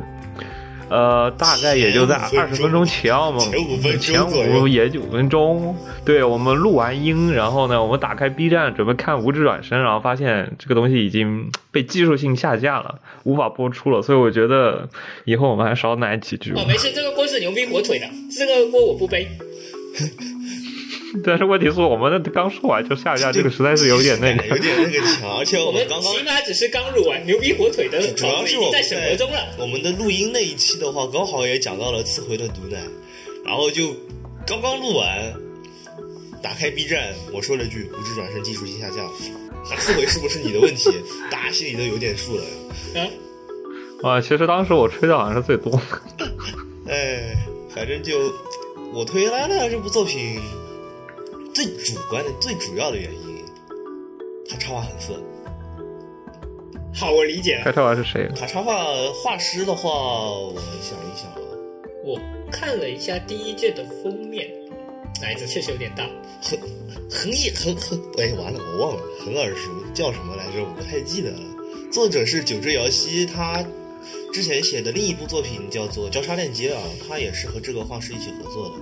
A: 呃，大概也就在二十分钟前，我们
C: 前五
A: 也就五分钟。对我们录完音，然后呢，我们打开 B 站准备看《无职转身》，然后发现这个东西已经被技术性下架了，无法播出了。所以我觉得以后我们还少奶几句。
B: 哦，没事，这个锅是牛逼火腿的，这个锅我不背。
A: 但是问题是我们的刚说完就下架，这个实在是有点那个。
C: 有点那个强，而且
B: 我们
C: 刚刚
B: 起码只是刚录完，牛逼火腿的
C: 主要是我
B: 在审核中了。
C: 我们的录音那一期的话，刚好也讲到了次回的毒奶，然后就刚刚录完，打开 B 站，我说了句“无知转身技术性下架”，那次回是不是你的问题？大家心里都有点数了。
B: 啊，
A: 啊，其实当时我吹的好像是最多的。
C: 哎，反正就我推来了这部作品，最主观的、最主要的原因，他插画很色。
B: 好，我理解了。
A: 他插画是谁？
C: 他插画画师的话，我想一想啊，
B: 我看了一下第一卷的封面，奶子确实有点大。
C: 很很也很很，哎，完了，我忘了，很耳熟，叫什么来着？我不太记得了。作者是九之遥希，他之前写的另一部作品叫做《交叉链接》啊，他也是和这个画师一起合作的。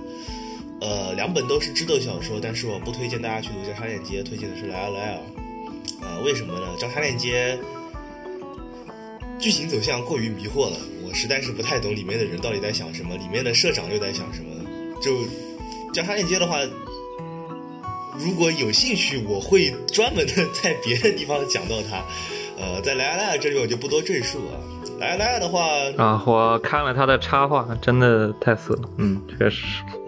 C: 呃，两本都是智斗小说，但是我不推荐大家去读《交叉链接》，推荐的是莱尔莱尔。呃，为什么呢？《交叉链接》剧情走向过于迷惑了，我实在是不太懂里面的人到底在想什么，里面的社长又在想什么。就《交叉链接》的话，如果有兴趣，我会专门的在别的地方讲到它。呃，在莱尔莱尔这里我就不多赘述啊。莱尔莱尔的话，
A: 啊，我看了他的插画，真的太死了。嗯，确实，
C: 莱尔莱尔的话，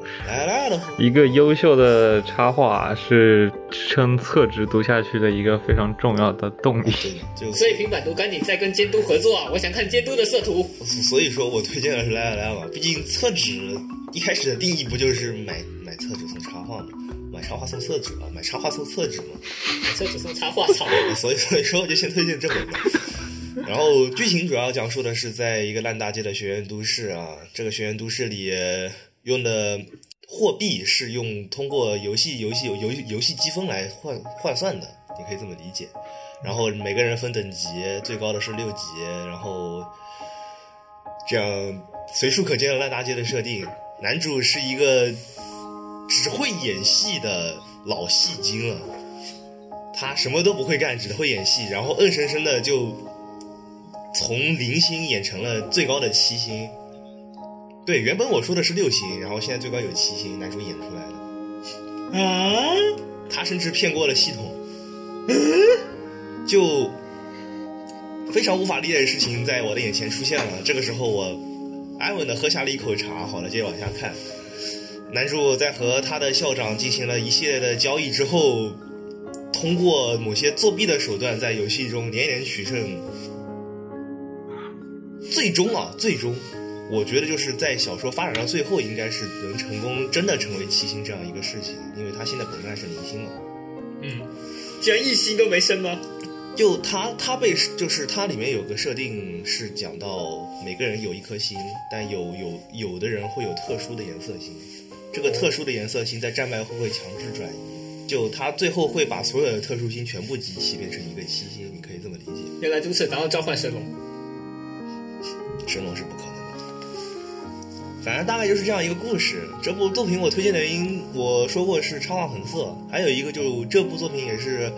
A: 一个优秀的插画是支撑侧直读下去的一个非常重要的动力。
C: 就
B: 所以平板读赶紧再跟监督合作啊！我想看监督的色图。
C: 所以说我推荐的是莱尔莱尔嘛，毕竟厕纸一开始的定义不就是买买厕纸送插画吗？买插画送厕纸啊，买插画送厕纸嘛。
B: 厕纸送插画，操！
C: 所以所以说我就先推荐这本吧。然后剧情主要讲述的是在一个烂大街的学院都市啊，这个学院都市里用的货币是用通过游戏游戏游游游戏积分来换换算的，你可以这么理解。然后每个人分等级，最高的是六级，然后这样随处可见的烂大街的设定。男主是一个只会演戏的老戏精了。他什么都不会干，只会演戏，然后硬生生的就从零星演成了最高的七星。对，原本我说的是六星，然后现在最高有七星，男主演出来的。啊！他甚至骗过了系统。嗯就非常无法理解的事情在我的眼前出现了。这个时候，我安稳的喝下了一口茶。好了，接着往下看。男主在和他的校长进行了一系列的交易之后，通过某些作弊的手段，在游戏中连连取胜。最终啊，最终，我觉得就是在小说发展到最后，应该是能成功真的成为七星这样一个事情，因为他现在本身还是零星嘛。
B: 嗯，居然一星都没升吗？
C: 就他他被就是它里面有个设定是讲到每个人有一颗星，但有有有的人会有特殊的颜色星，这个特殊的颜色星在战败后会强制转移，就他最后会把所有的特殊星全部集齐变成一个七星，你可以这么理解。
B: 原来如此，然后召唤神龙。
C: 神龙是不。反正大概就是这样一个故事。这部作品我推荐的原因，我说过是插画很色，还有一个就这部作品也是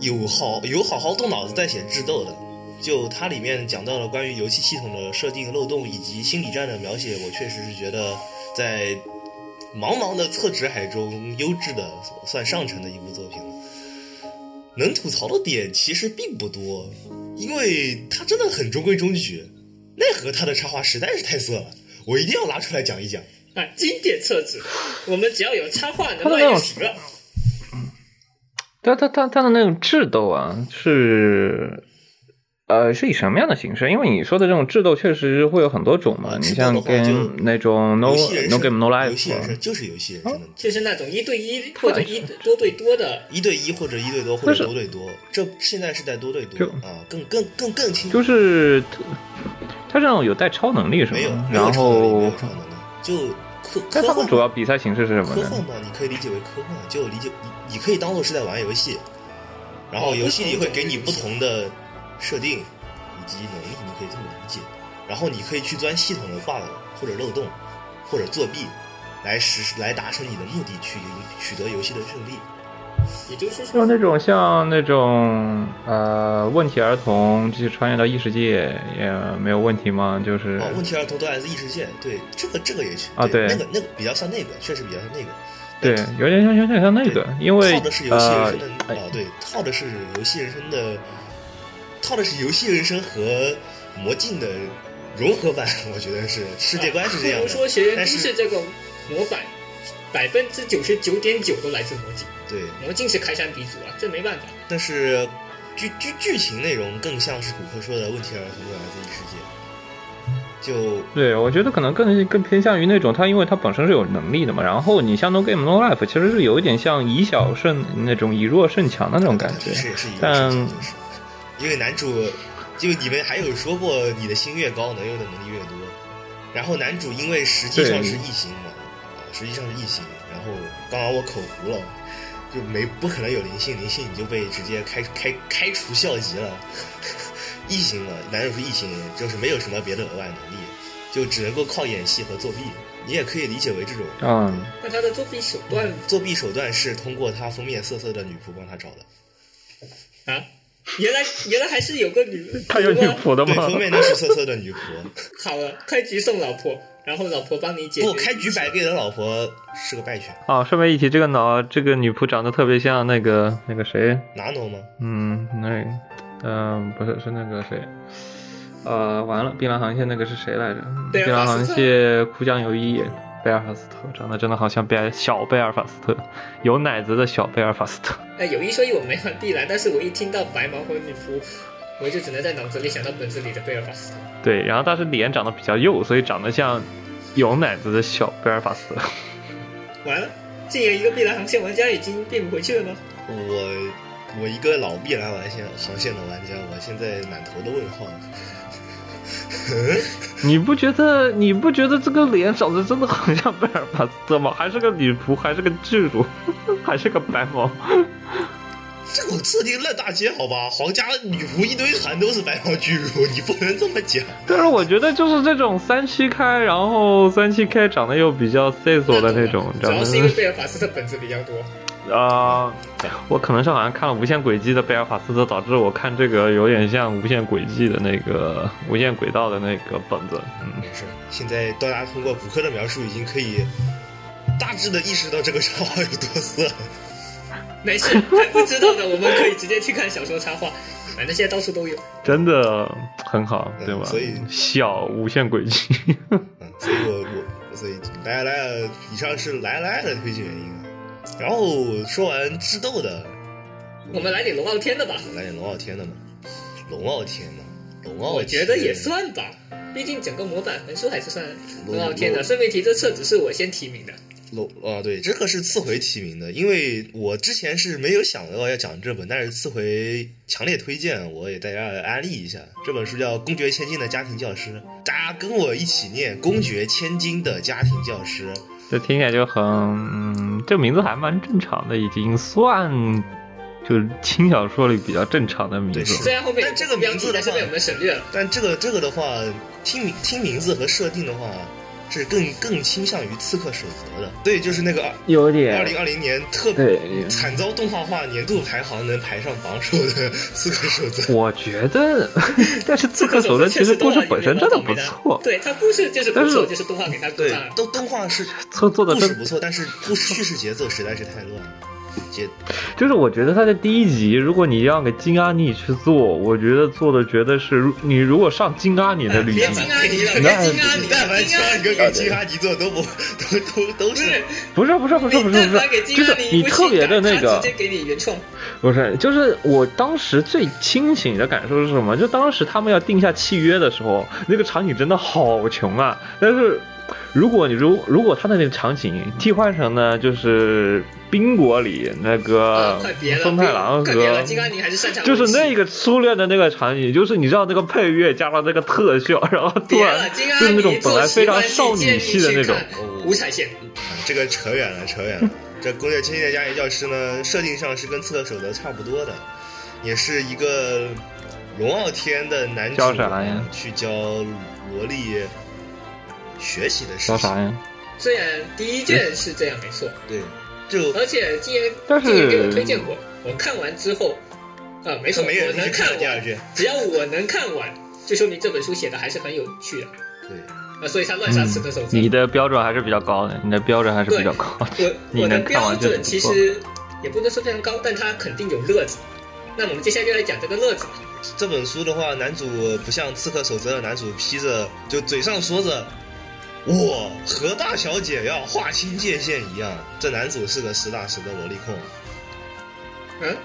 C: 有好有好好动脑子在写智斗的。就它里面讲到了关于游戏系统的设定漏洞以及心理战的描写，我确实是觉得在茫茫的厕纸海中，优质的算上乘的一部作品了。能吐槽的点其实并不多，因为它真的很中规中矩。奈何他的插画实在是太色了，我一定要拿出来讲一讲。
B: 啊，经典册子，我们只要有插画能卖
A: 它的那种
B: 就行了。
A: 他他他他的那种智斗啊，是呃是以什么样的形式？因为你说的这种智斗确实会有很多种嘛，
C: 啊
A: 你像跟那种 no no game no
C: 游戏人
A: life，
C: 生就是游戏人生的，
B: 就是那种一对一或者一多对多的，
C: 一对一或者一对多或者多对多，这现在是在多对多
A: 就
C: 啊，更更更更清楚。
A: 就是他这种有带超能力是
C: 没有
A: 吗？
C: 没有
A: 然
C: 超能力，没
A: 后
C: 有超能力，就科
A: 但他们
C: 科幻
A: 主要比赛形式是什么呢？
C: 科幻嘛，你可以理解为科幻，就理解你你可以当做是在玩游戏，然后
B: 哦
C: 游戏里会给你不
B: 不同
C: 同的设定以及能力，你可以这么理解。然后你可以去钻系统的 bug 或者漏洞，或者作弊，来实施来达成你的目的，去取得游戏的胜利。
B: 也就是
A: 就
B: 说，
A: 那种像那种呃问题儿童，就是穿越到异世界也没有问题吗？就是
C: 哦，问题儿童都来自异世界，对，这个这个也是
A: 啊对
C: 那个那个比较像那个，确实比较像那个。
A: 对，有点像有点像那个，因为
C: 套的是游戏人
A: 呃
C: 生的啊、对，套的是游戏人生的，套的是游戏人生和魔镜的融合版，我觉得是世界观是这样的。
B: 不如说《学园
C: 但是
B: 都市》这个模板，百分之九十九点九都来自魔镜，
C: 对，
B: 魔镜是开山鼻祖啊，这没办法。
C: 但是剧剧剧情内容更像是骨科说的问题儿童都来自异世界，就
A: 对，我觉得可能更更偏向于那种，他因为他本身是有能力的嘛，然后你像 No Game No Life，其实是有一点像以小胜那种以弱胜强的那种感觉。
C: 是也是一个
A: 但
C: 因为男主，就你们还有说过，你的心越高，能用的能力越多。然后男主因为实际上是异形嘛，啊，实际上是异形。然后刚刚我口糊了，就没不可能有灵性，灵性你就被直接开开开除校籍了。异形嘛，男主是异形，就是没有什么别的额外能力，就只能够靠演戏和作弊。你也可以理解为这种
A: 嗯，
B: 那他的作弊手段
C: 作弊手段是通过他封面色色的女仆帮他找的。
B: 啊，原来原来还是有个女，
A: 他有女仆的
C: 对，
A: 吗？
C: 封面那是色色的女仆。
B: 好了，开局送老婆，然后老婆帮你解决。
C: 不，开局白给的老婆是个败犬，
A: 哦，顺便一提，这个脑这个女仆长得特别像那个那个谁，
C: 拿诺吗？
A: 嗯，那嗯、不是是那个谁，呃，完了，碧蓝航线那个是谁来着？
B: 贝
A: 碧蓝航线哭江有一贝尔法斯特，长得真的好像贝尔小贝尔法斯特，有奶子的小贝尔法斯特。
B: 哎，有一说一，我没玩碧蓝，但是我一听到白毛和女仆，我就只能在脑子里想到本子里的贝尔法斯特。
A: 对，然后但是脸长得比较幼，所以长得像有奶子的小贝尔法斯特。
B: 完了，竟有一个碧蓝航线玩家已经变不回去了吗？
C: 我我一个老碧蓝玩线航线的玩家，我现在满头的问号。
A: 你不觉得你不觉得这个脸长得真的很像贝尔法斯特吗？还是个女仆，还是个巨乳，还是个白毛。
C: 这种设定烂大街好吧？皇家女仆一堆韩都是白毛巨乳，你不能这么讲。
A: 但是我觉得就是这种三七开，然后三七开长得又比较 C 索的那种，
B: 主要是因为贝尔法斯特本子比较多。
A: 啊、我可能是好像看了《无限轨迹》的贝尔法斯特，导致我看这个有点像《无限轨迹》的那个《无限轨道》的那个本子。嗯，
C: 没事，现在大家通过骨科的描述已经可以大致的意识到这个插画有多色。
B: 没事，还不知道的我们可以直接去看小说插画，反正现在到处都有。
A: 真的很好，对吧？
C: 嗯所以
A: 小无限轨迹。
C: 嗯，所以我我所以来来了，以上是来来的推荐原因。然后说完智斗的，
B: 我们来点龙傲天的吧，
C: 来点龙傲天的嘛，龙傲天嘛，龙傲天，
B: 我觉得也算吧，毕竟整个模板横竖还是算龙傲天的。顺便提，这册子是我先提名的。
C: 龙啊，对，这个是次回提名的，因为我之前是没有想到要讲这本，但是次回强烈推荐，我也大家安利一下。这本书叫《公爵千金的家庭教师》，大家跟我一起念《公爵千金的家庭教师》。
A: 这听起来就很，嗯，这名字还蛮正常的，已经算就是轻小说里比较正常的名字
C: 对
B: 虽然后面
C: 但这个名字的话
B: 题但是被我们省略了。
C: 但这个这个的话，听名听名字和设定的话，是更更倾向于《刺客守则》的。对，就是那个
A: 有点
C: 二零二零年特
A: 别
C: 惨遭动画化年度排行能排上榜首的《刺客守则》。
A: 我觉得，但是《刺客守则》其实故事本身真的不错，
B: 对它故事就是不错，
A: 是
B: 就是动画给它
C: 对
B: 鼓大，了。
C: 动动画是
A: 做做的真
C: 故事不错，但是故事叙事节奏实在是太乱了。节
A: 就是我觉得他的第一集，如果你让给金阿尼去做，我觉得做的觉得是，如你如果上金阿尼的 旅
B: 别
A: 行，
B: 金阿尼了，别
A: 那
B: 金阿尼，
C: 但凡
B: 金阿尼
C: 其他一个给金阿尼做都不都都都是
B: 不是，
A: 不是不是不是不是就是你特别的那个
B: 直接给你原创。
A: 不是，就是我当时最清醒的感受是什么？就当时他们要定下契约的时候，那个场景真的好穷啊！但是如果你如如果他的那个场景替换成呢，就是冰国里那个
B: 啊，快别了，
A: 松太郎和
B: 金阿尼还是擅长
A: 就是那
B: 个。
A: 个初恋的那个场景，就是你知道那个配乐加上那个特效，然后突然就是那种本来非常少女
B: 系
A: 系的那种，
B: 五彩线。
C: 这个扯远了，扯远了。这《攻略千金的家庭教师》呢，设定上是跟《刺客守则》差不多的，也是一个龙傲天的男主去教萝莉学习的事情。
A: 叫啥呀？
B: 虽然第一卷是这样没错，
C: 对，就
B: 而且既然
A: 但是
B: 既然给我推荐过，我看完之后，啊，没错，
C: 没人
B: 我能
C: 看第二卷。
B: 只要我能看完，就说明这本书写的还是很有趣的。
C: 对，
B: 啊，所以他乱杀刺客守则。
A: 嗯你的标准还是比较高的，你的标准还是比较高的。
B: 我
A: 你
B: 我的标准其实也不能说非常高，但他肯定有乐子。那我们接下来就来讲这个乐子吧。
C: 这本书的话，男主不像《刺客守则》的男主披着就嘴上说着“我和大小姐要划清界限”一样，这男主是个实打实的萝莉控。
B: 嗯，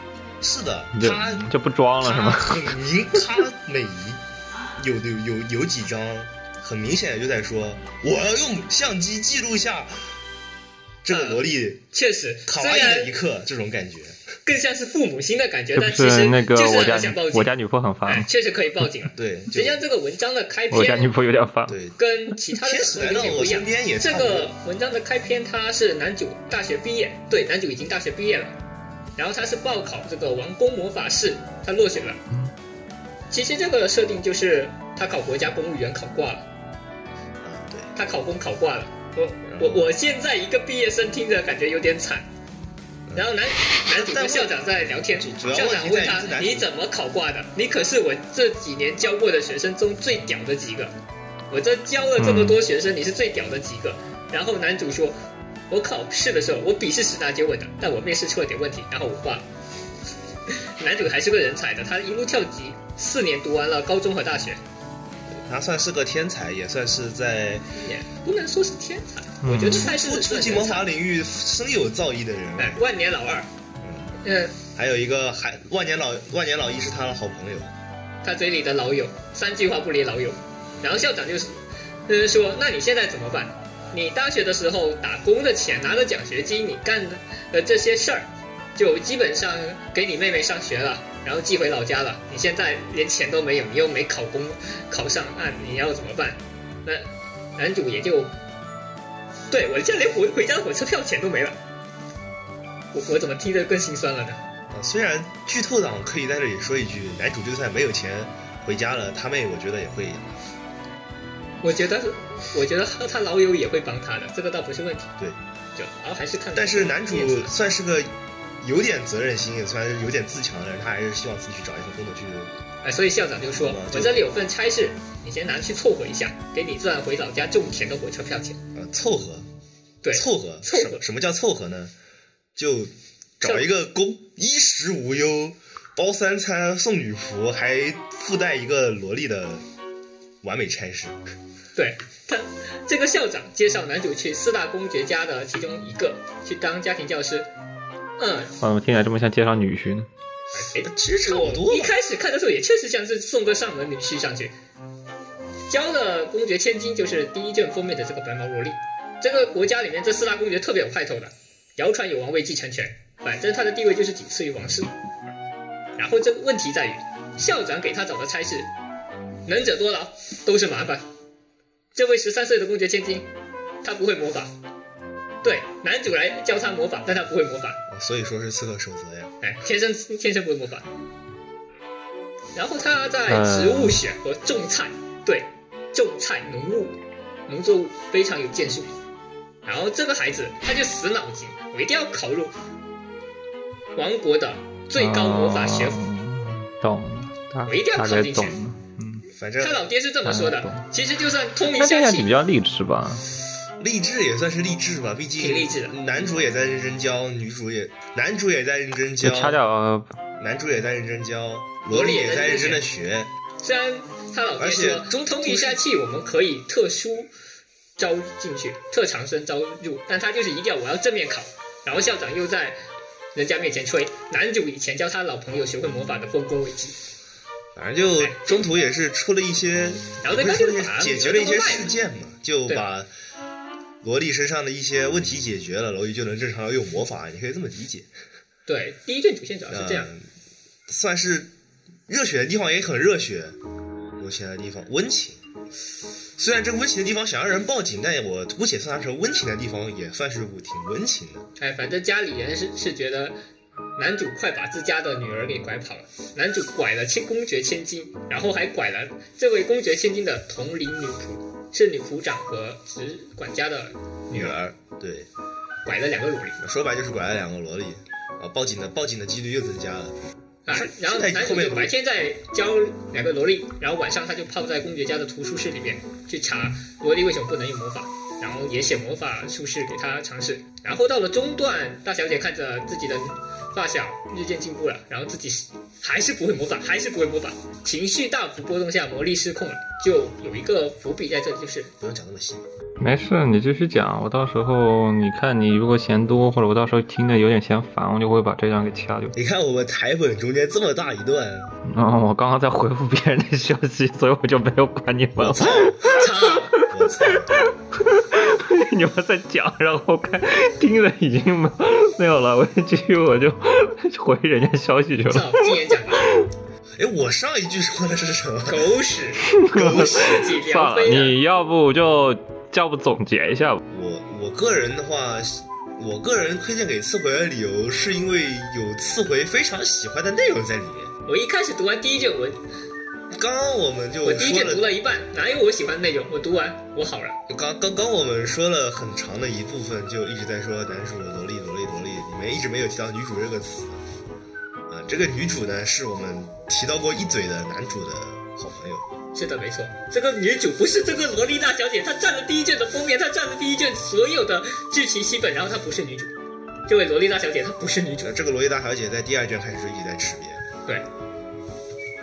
C: 是的，他
A: 就不装了是
C: 他
A: 吗？
C: 很明，他每一有有有有几张，很明显就在说我要用相机记录下这个萝莉
B: 确实，
C: 卡哇伊的一刻，这种感觉。
B: 更像是父母心的感觉，但其实
A: 那个
B: 就是
A: 我家
B: 很想报警。
A: 我家女仆很
B: 哎
A: 烦，，
B: 确实可以报警了。
C: 对，
B: 实际上这个文章的开
A: 我家女
B: 篇
A: 仆有点烦。
C: 对，
B: 跟其他的
C: 天使来到我身边也
B: 这个文章的开篇，他是男主大学毕业，对，男主已经大学毕业了，然后他是报考这个王宫魔法师，他落选了。其实这个设定就是他考国家公务员考挂了，
C: 嗯，对。
B: 他考公考挂了。我我我现在一个毕业生听着感觉有点惨。然后男男主跟校长在聊天，校长问他你怎么考挂的？你可是我这几年教过的学生中最屌的几个，我这教了这么多学生，你是最屌的几个。然后男主说，我考试的时候我笔试十拿九稳的，但我面试出了点问题，然后我挂了。男主还是个人才的，他一路跳级，四年读完了高中和大学，
C: 他算是个天才，也算是在
B: 也不能说是天才，
A: 嗯
B: 我觉得他是
C: 初级魔法领域深有造诣的人。
B: 哎，万年老二，嗯，
C: 还有一个还万年老万年老一是他的好朋友。
B: 他嘴里的老友，三句话不离老友。然后校长就是，就是说，那你现在怎么办？你大学的时候打工的钱，拿着奖学金，你干的呃这些事儿，就基本上给你妹妹上学了，然后寄回老家了。你现在连钱都没有，你又没考公考上岸，你要怎么办？那男主也就，对我现在连回回家的火车票钱都没了。我我怎么听着更心酸了呢？
C: 啊，虽然剧透党可以在这里说一句，男主就算没有钱回家了，他妹我觉得也会。
B: 我觉得，我觉得他他老友也会帮他的，这个倒不是问题。
C: 对，
B: 就然后还是看。
C: 但是男主算是个有点责任心，也算是有点自强的人，他还是希望自己去找一份工作去。
B: 哎，所以校长就说
C: 嗯：“就
B: 我这里有份差事，你先拿去凑合一下，给你赚回老家种田的火车票钱。
C: 呃，凑合，
B: 对
C: 凑合，
B: 凑合
C: 什么什么叫凑合呢？就找一个工，衣食无忧，包三餐，送女仆，还附带一个萝莉的完美差事。
B: 对他，这个校长介绍男主去四大公爵家的其中一个去当家庭教师。嗯，
A: 怎么听起来这么像介绍女婿呢。
B: 哎，
C: 其实差不多。
B: 一开始看的时候也确实像是送个上门女婿上去，交了公爵千金，就是第一卷封面的这个白毛萝莉。这个国家里面这四大公爵特别有派头的，谣传有王位继承权，反正他的地位就是仅次于王室。然后这个问题在于，校长给他找的差事，能者多劳，都是麻烦。这位十三岁的公爵千金，他不会魔法。对，男主来教他魔法，但他不会魔法。
C: 所以说是刺客守则呀。
B: 哎，天生天生不会魔法。然后他在植物学和种菜，对，种菜农务农作物非常有建树。然后这个孩子他就死脑筋，我一定要考入王国的最高魔法学府。
A: 哦懂，大
B: 我一定要考进去。
A: 嗯，
C: 反正
B: 他老爹是这么说的，其实就算通一
A: 那这
B: 下气
A: 样比，较励志吧？
C: 励志也算是励志吧，毕竟
B: 挺励志的。
C: 男主也在认真教，女主也男主也在认真教，
A: 就掐掉呃
C: 男主也在认真教，
B: 萝莉也
C: 在认
B: 真
C: 真的学。
B: 虽然他老爹
C: 而且
B: 说
C: 中途
B: 通一下气，我们可以特殊招进去，特长生招入，但他就是一定要我要正面考。然后校长又在人家面前吹男主以前教他老朋友学会魔法的丰功伟绩，
C: 反正就中途也是出了一些，
B: 然后那个
C: 不是出了一些解决了一些事件嘛，就
B: 对。
C: 把萝莉身上的一些问题解决了，萝莉就能正常的用魔法，你可以这么理解。
B: 对，第一卷主线主要是这样。
C: 嗯，算是热血的地方也很热血，无情的地方温情。虽然这个温情的地方想让人报警，但我姑且算它成温情的地方，也算是挺温情的。
B: 哎，反正家里人是是觉得男主快把自家的女儿给拐跑了。男主拐了千公爵千金，然后还拐了这位公爵千金的同龄女仆，是女仆长和执管家的女儿，
C: 对，
B: 拐了两个萝莉。
C: 说白就是拐了两个萝莉啊，报警的报警的几率又增加了。
B: 啊，然后男主就白天在教两个萝莉，然后晚上他就泡在公爵家的图书室里面去查萝莉为什么不能用魔法，然后也写魔法术士给他尝试。然后到了中段，大小姐看着自己的发小日渐进步了，然后自己还是不会魔法，还是不会魔法，情绪大幅波动下魔力失控了，就有一个伏笔在这里，就是
C: 不用讲那么细，
A: 没事，你继续讲。我到时候你看你如果嫌多，或者我到时候听的有点嫌烦，我就会把这段给掐掉。
C: 你看我们台本中间这么大一段，
A: 嗯，我刚刚在回复别人的消息，所以我就没有管你们了。你们在讲，然后看听的已经没没有了，我继续我就 回人家消息去了。
C: 哎，我上一句说的是什么？
B: 狗屎，狗屎
A: 算了。你要不就要不总结一下吧。
C: 我我个人的话，我个人推荐给刺回的理由是因为有刺回非常喜欢的内容在里面。
B: 我一开始读完第一卷文，
C: 刚刚我们就
B: 我第一卷
C: 说
B: 读了一半，哪有我喜欢的内容？我读完，我好了。
C: 刚刚刚我们说了很长的一部分，就一直在说男主萝莉萝莉萝莉，你们一直没有提到女主这个词啊。这个女主呢，是我们提到过一嘴的男主的好朋友。
B: 是的，没错，这个女主不是这个萝莉大小姐，她占了第一卷的封面，她占了第一卷所有的剧情戏本，然后她不是女主。这位萝莉大小姐她不是女主，
C: 这个萝莉大小姐在第二卷开始就一直在吃瘪。
B: 对，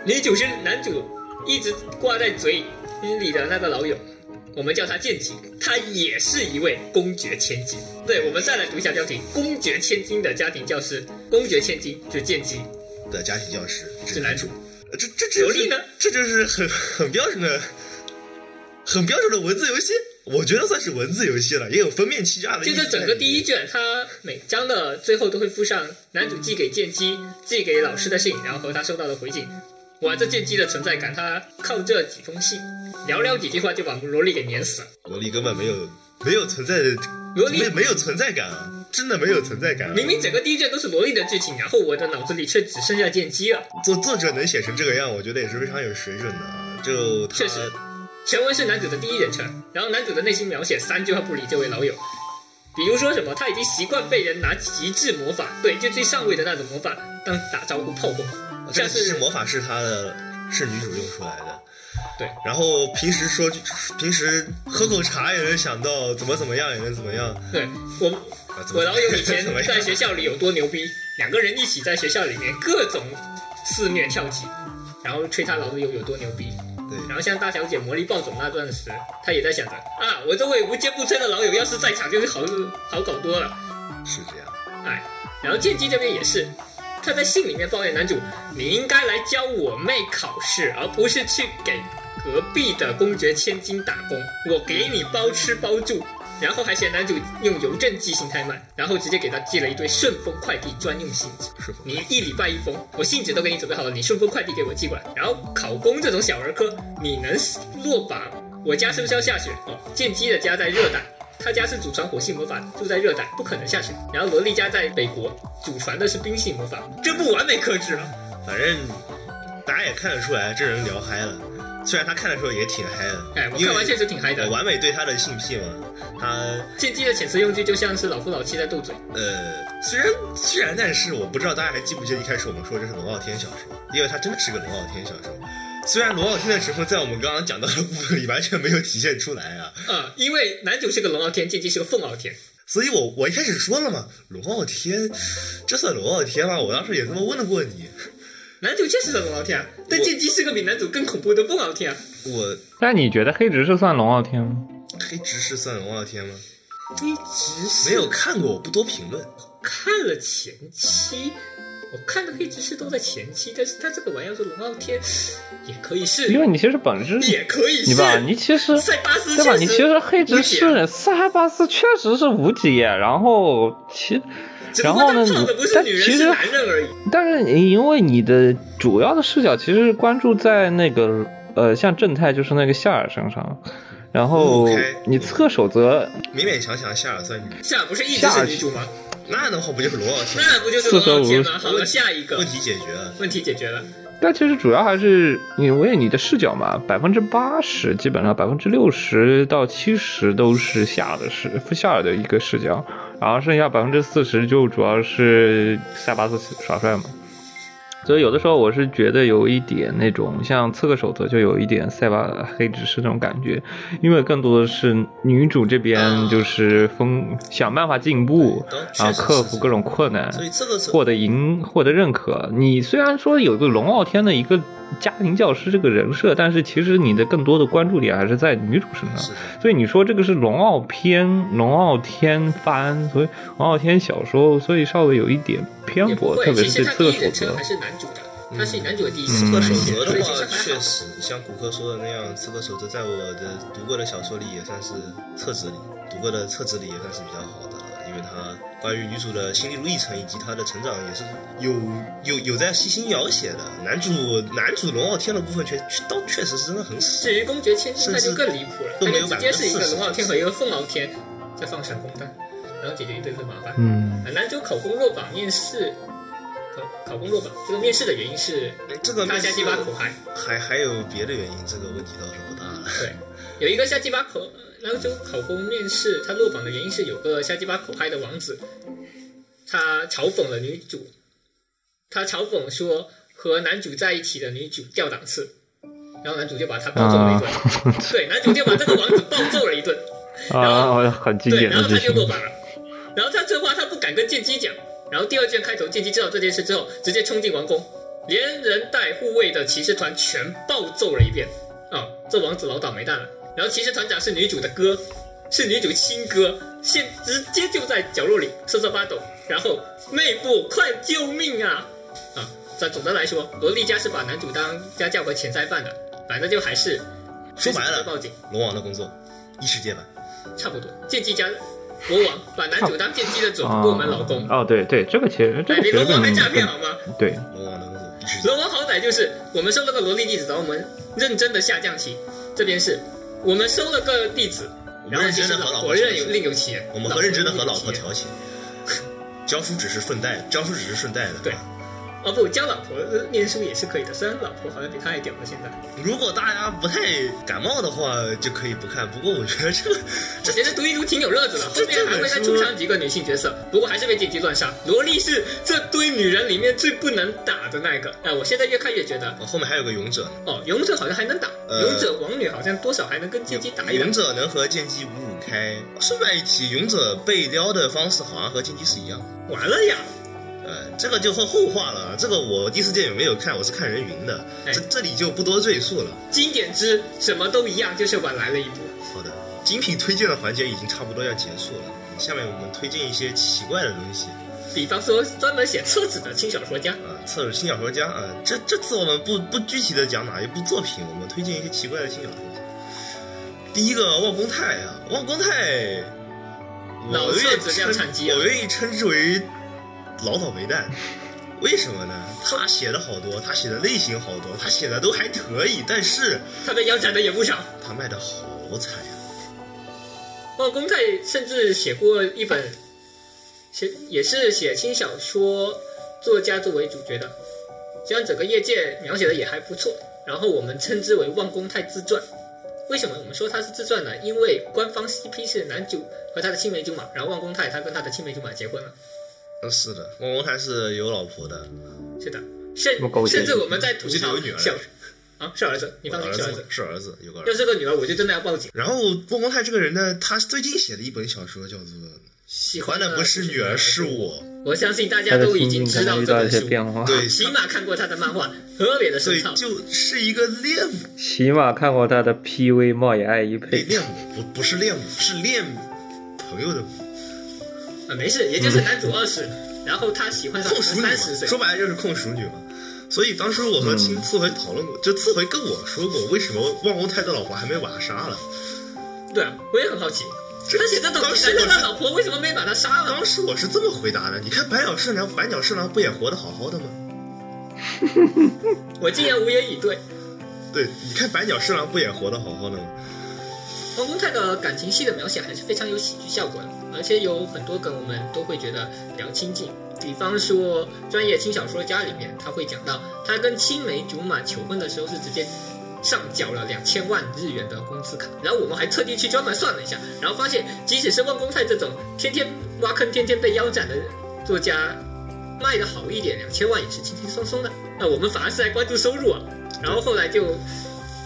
B: 女主是男主一直挂在嘴里的那个老友，我们叫他剑姬，她也是一位公爵千金。对，我们再来读一下标题：公爵千金的家庭教师，公爵千金就是剑姬，
C: 的家庭教师
B: 是男主。
C: 呃这这这
B: 萝莉呢
C: 这就是很很标准的、很标准的文字游戏。我觉得算是文字游戏了，也有封面欺诈的意思。
B: 就这整个第一，卷，它每章的最后都会附上男主寄给剑姬、寄给老师的信，然后和他收到的回信。哇，这剑姬的存在感，他靠这几封信，寥寥几句话就把萝莉给碾死了。
C: 萝莉根本没有没有存在的，
B: 萝莉
C: 没没有存在感啊，真的没有存在感、啊。
B: 明明整个第一卷都是萝莉的剧情，然后我的脑子里却只剩下剑姬了。
C: 作作者能写成这个样，我觉得也是非常有水准的啊。就
B: 确实，全文是男主的第一人称，然后男主的内心描写三句话不离这位老友，比如说什么他已经习惯被人拿极致魔法，对，就最上位的那种魔法当打招呼炮轰，
C: 这
B: 次是
C: 是魔法是他的，是女主用出来的。
B: 对，
C: 然后平时说句，平时喝口茶也能想到怎么怎么样，也能怎么样。
B: 对我
C: 啊
B: 我老友以前在学校里有多牛逼，两个人一起在学校里面各种肆虐跳级，然后吹他老友有多牛逼。
C: 对，
B: 然后像大小姐魔力暴走那段时，他也在想着啊，我这位无坚不摧的老友要是在场，就是好好搞多了。
C: 是这样。
B: 哎，然后剑姬这边也是，他在信里面抱怨男主，你应该来教我妹考试，而不是去给隔壁的公爵千金打工，我给你包吃包住。然后还嫌男主用邮政寄信太慢，然后直接给他寄了一堆顺丰快递专用信纸。你一礼拜一封，我信纸都给你准备好了，你顺丰快递给我寄过来。然后考公这种小儿科，你能落榜？我家是不是要下雪？哦，剑姬的家在热带，他家是祖传火系魔法，住在热带，不可能下雪。然后萝莉家在北国，祖传的是冰系魔法，这不完美克制啊！
C: 反正大家也看得出来，这人聊嗨了。虽然他看的时候也挺嗨的，
B: 哎，我看完确实挺嗨的。
C: 完美对他的性癖嘛，他
B: 剑姬的遣词用句就像是老夫老妻在斗嘴，
C: 呃，虽然虽然，但是我不知道大家还记不记得一开始我们说这是龙傲天小说，因为他真的是个龙傲天小说。虽然龙傲天的成分在我们刚刚讲到的部分里完全没有体现出来啊，
B: 啊、因为男主是个龙傲天，剑姬是个凤傲天。
C: 所以我我一开始说了嘛，龙傲天，这算龙傲天吗？我当时也这么问过你，
B: 男主确实是龙傲天啊，但剑姬是个比男主更恐怖的凤傲天啊。
C: 我
A: 但你觉得黑执事算龙傲天吗？
C: 黑执事算龙傲天吗？
B: 黑执事
C: 没有看过，我不多评论。
B: 看了前期，我看的黑执事都在前期，但是他这个玩意儿是龙傲天，也可以是，
A: 因为你其实本质
B: 也可以是，
A: 你吧，你其实
B: 塞巴斯
A: 对吧？你其实黑执事塞巴斯确实是无解，然后其然后呢，你但其实。但是你因为你的主要的视角其实是关注在那个呃，像正太就是那个夏尔身上，然后你侧手则
C: 勉勉强强夏尔算女，
B: 夏尔不是一直是女主吗？
C: 那样的话不就是罗老师？
B: 那不就是龙傲天吗？好了，下一个
C: 问题解决了。
B: 问题解决了。
A: 但其实主要还是因为你的视角嘛，百分之八十基本上百分之六十到七十都是夏的视夏尔的一个视角，然后剩下百分之四十就主要是塞巴斯耍帅嘛。所以有的时候我是觉得有一点那种像《刺客守则》就有一点塞巴黑执事那种感觉，因为更多的是女主这边就是疯想办法进步，啊克服各种困难，
C: 所以这个
A: 获得赢获得认可。你虽然说有一个龙傲天的一个家庭教师这个人设，但是其实你的更多的关注点还是在女主身上。所以你说这个是龙傲篇、龙傲天番，所以龙傲天小说，所以稍微有一点偏颇，特别是《刺客守则》。
B: 还是男主的，他是男主的第一
C: 刺客守则的话，确实像骨科说的那样，刺客守则在我的读过的小说里也算是册子里读过的册子里也算是比较好的了，因为它关于女主的心路历程以及她的成长也是有有有在细心描写的。男主男主龙傲天的部分确倒确实是真的很少。
B: 至于公爵千金，那就更离谱了，
C: 都没有
B: 直接是一个龙傲天和一个凤傲天在放闪光弹，然后解决一堆堆麻烦。
A: 嗯，
B: 啊男主考公落榜面试，考考公落榜，这个面试的原因是
C: 哎这个
B: 他瞎鸡巴口嗨。
C: 还还有别的原因，这个问题倒是不大了。
B: 对，有一个下鸡巴口，男主考公面试他落榜的原因是有个瞎鸡巴口嗨的王子，他嘲讽了女主，他嘲讽说和男主在一起的女主掉档次，然后男主就把他暴揍了一顿，对，男主就把这个王子暴揍了一顿，
A: 啊，很经
B: 对，
A: 典
B: 然后他。就落榜了，然后他这话他不敢跟剑姬讲，然后第二卷开头剑姬知道这件事之后，直接冲进王宫，连人带护卫的骑士团全暴揍了一遍，啊、这王子老倒霉蛋了。然后骑士团长是女主的哥，是女主亲哥，现直接就在角落里瑟瑟发抖，然后妹夫快救命啊！啊，但总的来说，萝莉家是把男主当家教和潜在犯的，反正就还是
C: 说白了
B: 报警。
C: 龙王的工作，异世界吧。
B: 差不多。剑姬家国王把男主当剑姬的总部门老公，
A: 哦，对对，这个其实这
B: 哎，
A: 个实更
B: 比龙王还诈骗好吗？
A: 对，
C: 龙王的工作，异世界
B: 龙王好歹就是我们收了个萝莉弟子，然后我们认真的下降棋，这边是我们收了个弟子，
C: 我认
B: 然后其实
C: 真的和老婆
B: 我认有另有其人，
C: 我们和认真的和老婆调情，教书 只是顺带，教书只是顺带的。
B: 对哦不，教老婆呃念书也是可以的，虽然老婆好像比他还屌了现在。
C: 如果大家不太感冒的话，就可以不看。不过我觉得这个
B: 我觉得读一读挺有乐子的，后面还会再出场几个女性角色，不过还是被剑姬乱杀。萝莉是这堆女人里面最不能打的那个。哎，我现在越看越觉得，哦
C: 后面还有个勇者呢，
B: 哦，勇者好像还能打，
C: 呃
B: 勇者王女好像多少还能跟剑姬打一打
C: 勇。者能和剑姬五五开。顺便一提，勇者被撩的方式好像和剑姬是一样。
B: 完了呀！
C: 呃，这个就后后话了。这个我第四届也没有看？我是看人云的，
B: 哎
C: 这这里就不多赘述了。
B: 经典之什么都一样，就是晚来了一步。
C: 好的，精品推荐的环节已经差不多要结束了。下面我们推荐一些奇怪的东西。
B: 比方说，专门写册子的轻小说家，
C: 啊，侧耳轻小说家啊，这这次我们不不具体的讲哪一部作品，我们推荐一些奇怪的轻小说家。第一个望公泰啊，望公泰，
B: 老
C: 我愿意
B: 册子量
C: 称
B: 产机啊
C: 我愿意称之为老倒霉蛋。为什么呢？他写的好多，他写的类型好多，他写的都还可以，但是
B: 他被腰斩的也不少。
C: 他卖的好惨呀、
B: 望公泰甚至写过一本，写也是写轻小说作家作为主角的，这样整个业界描写的也还不错。然后我们称之为《望公泰自传》。为什么我们说他是自传呢？因为官方 CP 是男主和他的青梅竹马，然后望公泰他跟他的青梅竹马结婚了。
C: 嗯，是的，望公泰是有老婆的，
B: 是的，甚甚至我们在吐槽
C: 有女儿
B: 小啊是儿子，你放心
C: 儿
B: 是儿子，
C: 是儿子，有个儿
B: 要
C: 子。
B: 是个女儿我就真的要报警。
C: 然后望公泰这个人呢，他最近写的一本小说叫做《喜欢的不是女儿是我》，
B: 我相信大家都已经知道这本书，
C: 对，
B: 起码看过他的漫画，特别的
C: 对
B: 深，奥。
C: 就是一个恋母，
A: 起码看过他的 PV 冒也爱一
C: 恋
A: 配。
C: 恋母不不是恋母，是恋朋友的母，
B: 啊，没事，也就是男主二十，然后他喜欢上三十，岁
C: 说，白了就是控熟女嘛。所以当时我和青次回讨论过，就次回跟我说过，为什么望公泰的老婆还没把他杀了？
B: 对啊，我也很好奇，他写这种
C: 当时
B: 他老婆为什么没把他杀了？
C: 当时我是这么回答的：你看百鸟侍郎，百鸟侍郎不也活得好好的吗？
B: 我竟然无言以对。
C: 对，你看百鸟侍郎不也活得好好的吗？
B: 汪公泰的感情戏的描写还是非常有喜剧效果的，而且有很多梗我们都会觉得比较亲近。比方说，专业轻小说家里面他会讲到，他跟青梅竹马求婚的时候是直接上缴了两千万日元的工资卡，然后我们还特地去专门算了一下，然后发现即使是万公泰这种天天挖坑、天天被腰斩的作家，卖的好一点，两千万也是轻轻松松的。那我们反而是在关注收入啊，然后后来就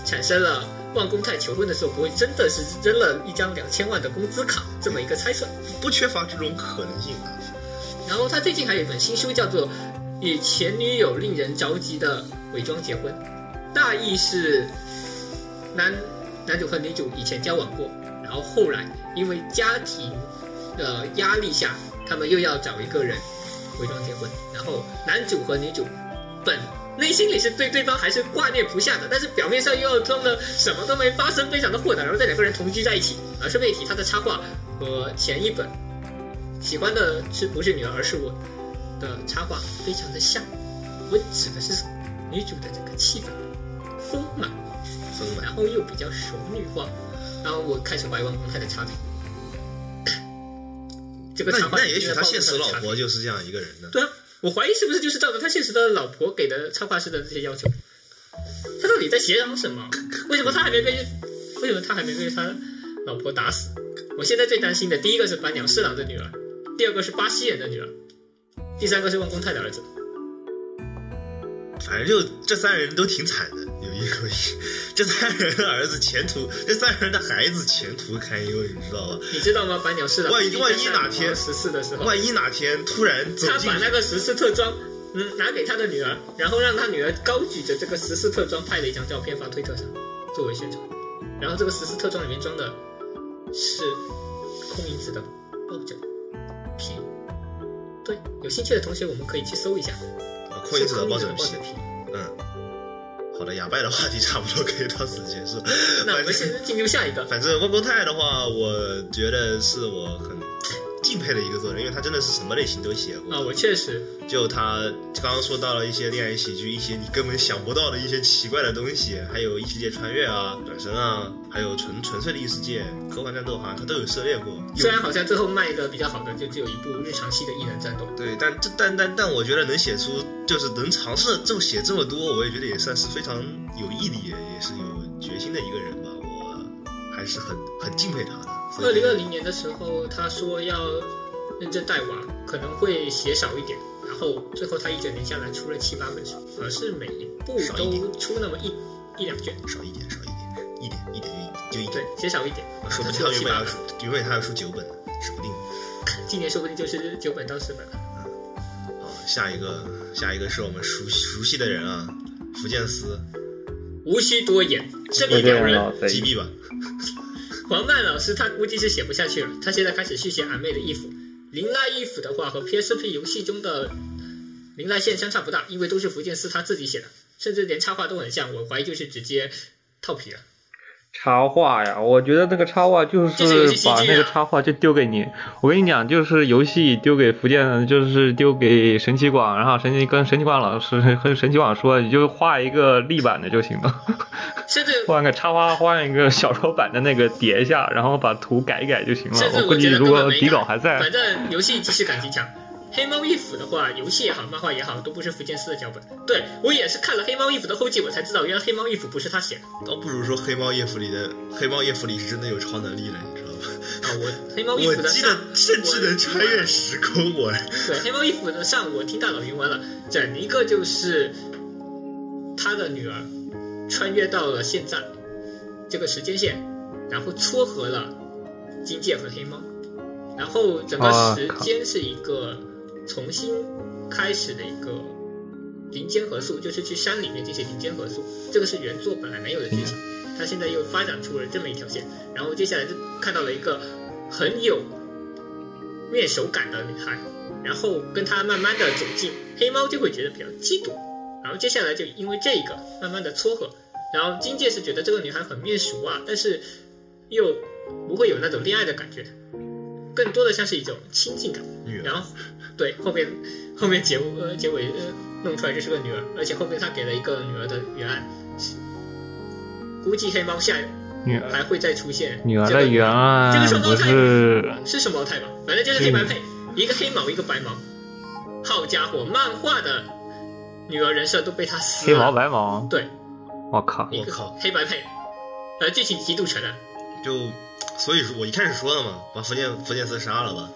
B: 产生了万公泰求婚的时候不会真的是扔了一张两千万的工资卡这么一个猜测。
C: 不缺乏这种可能性。
B: 然后他最近还有一本新书，叫做《与前女友令人着急的伪装结婚》，大意是男男主和女主以前交往过，然后后来因为家庭的压力下，他们又要找一个人伪装结婚，然后男主和女主本内心里是对对方还是挂念不下的，但是表面上又要装的什么都没发生，非常的豁达，然后这两个人同居在一起。而顺便一提，他的插画和前一本喜欢的是不是女儿，而是我的插画非常的像。我指的是女主的这个气氛丰满，丰满，然后又比较熟女化，然后我开始怀疑汪公泰的差别。这个插画
C: 那也许他现实老婆就是这样一个人呢。
B: 对啊，我怀疑是不是就是照着他现实的老婆给的插画师的这些要求，他到底在协商什么？为什么他还没被？为什么他还没被他老婆打死？我现在最担心的，第一个是板鸟侍郎的女儿，第二个是巴西人的女儿，第三个是万公泰的儿子。
C: 反正就这三人都挺惨的，有一说一，这三人的儿子前途，这三人的孩子前途堪忧，你知道吧？
B: 你知道吗？白鸟侍郎
C: 万一万一哪天
B: 十四的时候，
C: 万一哪天突然走进
B: 他把那个十四特装。嗯，拿给他的女儿，然后让他女儿高举着这个十四特装拍了一张照片发推特上，作为宣传。然后这个十四特装里面装的是空银子的抱枕皮。对，有兴趣的同学我们可以去搜一下。
C: 啊空银子的抱枕皮
B: 是空银子的抱枕，皮。
C: 嗯，好的，哑拜的话题差不多可以到此结束。
B: 那我们现在进入下一个。
C: 反正温公泰的话，我觉得是我很敬佩的一个作者，因为他真的是什么类型都写过。
B: 啊，我确实，
C: 就他刚刚说到了一些恋爱喜剧，一些你根本想不到的一些奇怪的东西，还有异世界穿越啊、转身啊，还有纯纯粹的异世界科幻战斗，好像他都有涉猎过。
B: 虽然好像最后卖的比较好的就只有一部日常系的异能战斗。
C: 对，但这但但但我觉得能写出就是能尝试这么写这么多，我也觉得也算是非常有毅力，也是有决心的一个人吧。我还是很很敬佩他的。
B: 二零二零年的时候，他说要认真带娃，可能会写少一点。然后最后他一整年下来出了七八本书，而是每一部都出那么一一两卷。
C: 少一点，少一点，一点一点就一就一
B: 对，，写少一点，
C: 说不定
B: 七八本
C: 他原本要出，原本他要出九本呢，说不定。
B: 今年说不定就是九本到十本了。
C: 好，下一个，下一个是我们熟熟悉的人啊，福建司
B: 无需多言，这
A: 福
B: 里有人
C: 击毙吧。
B: 黄曼老师他估计是写不下去了，他现在开始续写俺妹的衣服。绫濑衣服的话和 PSP 游戏中的绫濑线相差不大，因为都是福建司他自己写的，甚至连插画都很像，我怀疑就是直接套皮了。
A: 插画呀，我觉得那个插画就
B: 就是
A: 把那个
B: 啊
A: 插画就丢给你。我跟你讲，就是游戏丢给福建，就是丢给神奇广，然后神奇跟神奇广老师和神奇广说，你就画一个立版的就行了，
B: 甚至
A: 换个插画，换一个小说版的那个叠一下，然后把图改一改就行了我估计如果底稿还在，
B: 反正游戏即视感极强。黑猫一府的话，游戏也好，漫画也好，都不是福建四的脚本。对我也是看了黑猫一府的后记，我才知道原来黑猫一府不是他写的
C: 倒不如说黑猫夜府里的黑猫夜府里是真的有超能力了，你知道吗？
B: 啊。我黑猫一
C: 我
B: 府的
C: 记得
B: 上，
C: 甚至能穿越时空，我
B: 对黑猫衣服的上，我听大佬云完了，整一个就是他的女儿穿越到了现在这个时间线，然后撮合了金界和黑猫，然后整个时间是一个重新开始的一个林间合宿，就是去山里面进行林间合宿，这个是原作本来没有的剧情，他现在又发展出了这么一条线，然后接下来就看到了一个很有面熟感的女孩，然后跟她慢慢的走近，黑猫就会觉得比较嫉妒，然后接下来就因为这个慢慢的撮合，然后金界是觉得这个女孩很面熟啊，但是又不会有那种恋爱的感觉，更多的像是一种亲近感。
C: 女儿
B: 然后对后面后面结呃结尾呃弄出来就是个女儿，而且后面他给了一个女儿的原案，估计黑猫下
A: 女儿
B: 还会再出现
A: 女儿
B: 这个
A: 的原案
B: 这个双胞胎
A: 是
B: 是双胞胎吧？反正就是黑白配，一个黑毛一个白毛。好家伙，漫画的女儿人设都被他撕了。
A: 黑毛白毛？
B: 对，
A: 我靠！
B: 一个
C: 我靠
B: 黑白配，呃，剧情极度扯淡。
C: 就所以说我一开始说了嘛，把福建福建司杀了吧。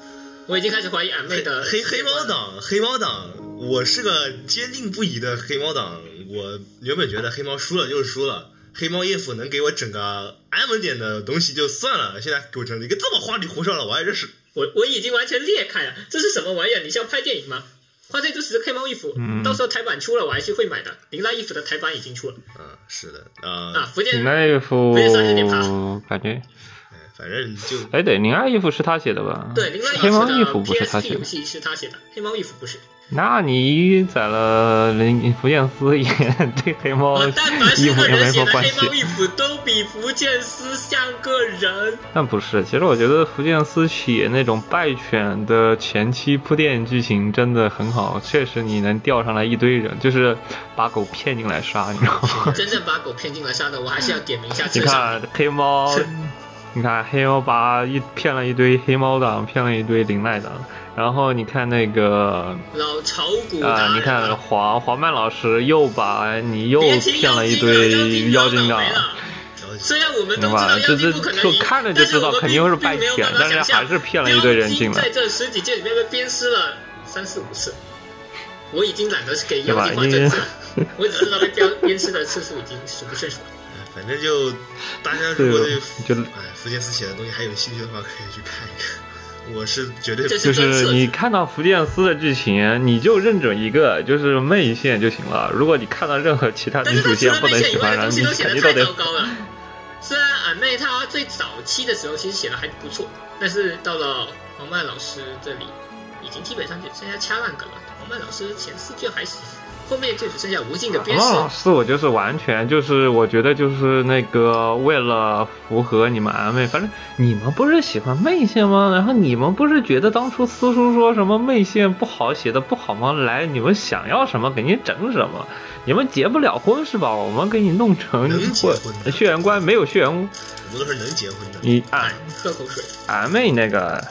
B: 我已经开始怀疑俺妹的
C: 黑黑猫党，黑猫党，我是个坚定不移的黑猫党。我原本觉得黑猫输了就是输了，黑猫叶府能给我整个安稳点的东西就算了，现在给我整了一个这么花里胡哨的，我还真是
B: 我我已经完全裂开了，这是什么玩意儿？你是要拍电影吗？花这都是黑猫衣服，
A: 嗯
B: 到时候台版出了，我还是会买的。林拉衣服的台版已经出了
C: 啊，是的啊，
B: 啊，福建
A: 林奈衣服
B: 福建三有点怕
A: 感觉，
C: 哎反正就
A: 哎，对，零二衣服是他写的吧？
B: 对零二衣
A: 黑猫衣服不是他写的。
B: 游戏是他写的，黑猫衣服不是。
A: 那你宰了林福建司也对黑猫
B: 哦，但凡是个
A: 衣服也没
B: 人写的
A: 什么关系
B: 黑猫。衣服，都比福建司像个人。
A: 但不是，其实我觉得福建司写那种败犬的前期铺垫剧情真的很好，确实你能钓上来一堆人，就是把狗骗进来杀，你知道吗？
B: 真正把狗骗进来杀的，我还是要点名一下
A: 你看黑猫，你看黑猫把一骗了一堆黑猫党，骗了一堆林奈党，然后你看那个
B: 老炒股
A: 啊、
B: 的。
A: 你看黄黄曼老师又把你又骗了一堆妖精党。
B: 虽然我们都知道妖
A: 这这就看着就知道肯定会是败犬但是还是骗了一堆人进来
B: 在这十几届里面被鞭尸了三四五次，我已经懒得给妖精画
A: 对吧
B: 正字了，我只知道被鞭鞭尸的次数已经数不胜数了。
C: 反正就大家如果对
A: 就
C: 哎福建斯写的东西还有兴趣的话，可以去看一看。我是绝对
B: 这
A: 就是是你看到福建斯的剧情，你就认准一个，就是媚线就行了。如果你看到任何其他
B: 但
A: 女主线不能喜欢，然后你
B: 的东西都写
A: 肯定都得
B: 太糟糕了。虽然俺妹她最早期的时候其实写的还不错，但是到了黄曼老师这里，已经基本上就剩下掐烂梗了。黄曼老师前四卷还行，后面就只剩下无尽的鞭
A: 王老我就是完全就是，我觉得就是那个为了符合你们俺妹，反正你们不是喜欢媚线吗？然后你们不是觉得当初私叔说什么媚线不好写的不好吗？来，你们想要什么给你整什么。你们结不了婚是吧？我们给你弄成
C: 能结婚的
A: 血缘关没有血缘，
C: 我们都是能结婚的。
A: 你俺
B: 哎，喝口水。
A: 俺妹那个。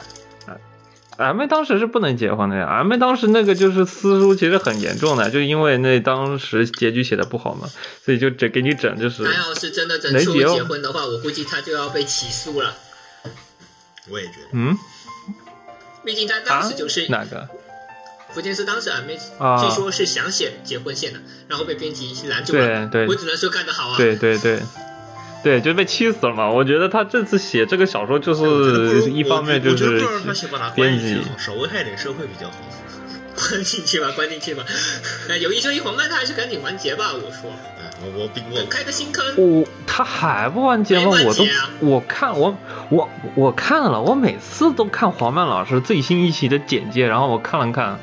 A: 俺们当时是不能结婚的呀，俺们当时那个就是私书，其实很严重的，就因为那当时结局写的不好嘛，所以就整给你整就是
B: 他要是真的整出
A: 能结
B: 婚的话，我估计他就要被起诉了。
C: 我也觉得，
A: 嗯
B: 毕竟他
A: 啊
B: 当时就是
A: 哪个
B: 福建是当时俺妹
A: 啊
B: 据说是想写结婚线的，然后被编辑拦住了。
A: 对对
B: 我只能说干得好啊！
A: 对对对对，就被气死了嘛。我觉得他这次写这个小说就是一方面就是编辑
C: 进去，好，少危害点社会比较好。
B: 关进去吧，关进去吧。哎，有一说一，黄曼他还是赶紧完结吧。我说，
C: 哎，我我比我
B: 开个新坑。
A: 我他还不完结吗？我都我看我我我看了，我每次都看黄曼老师最新一期的简介，然后我看了看，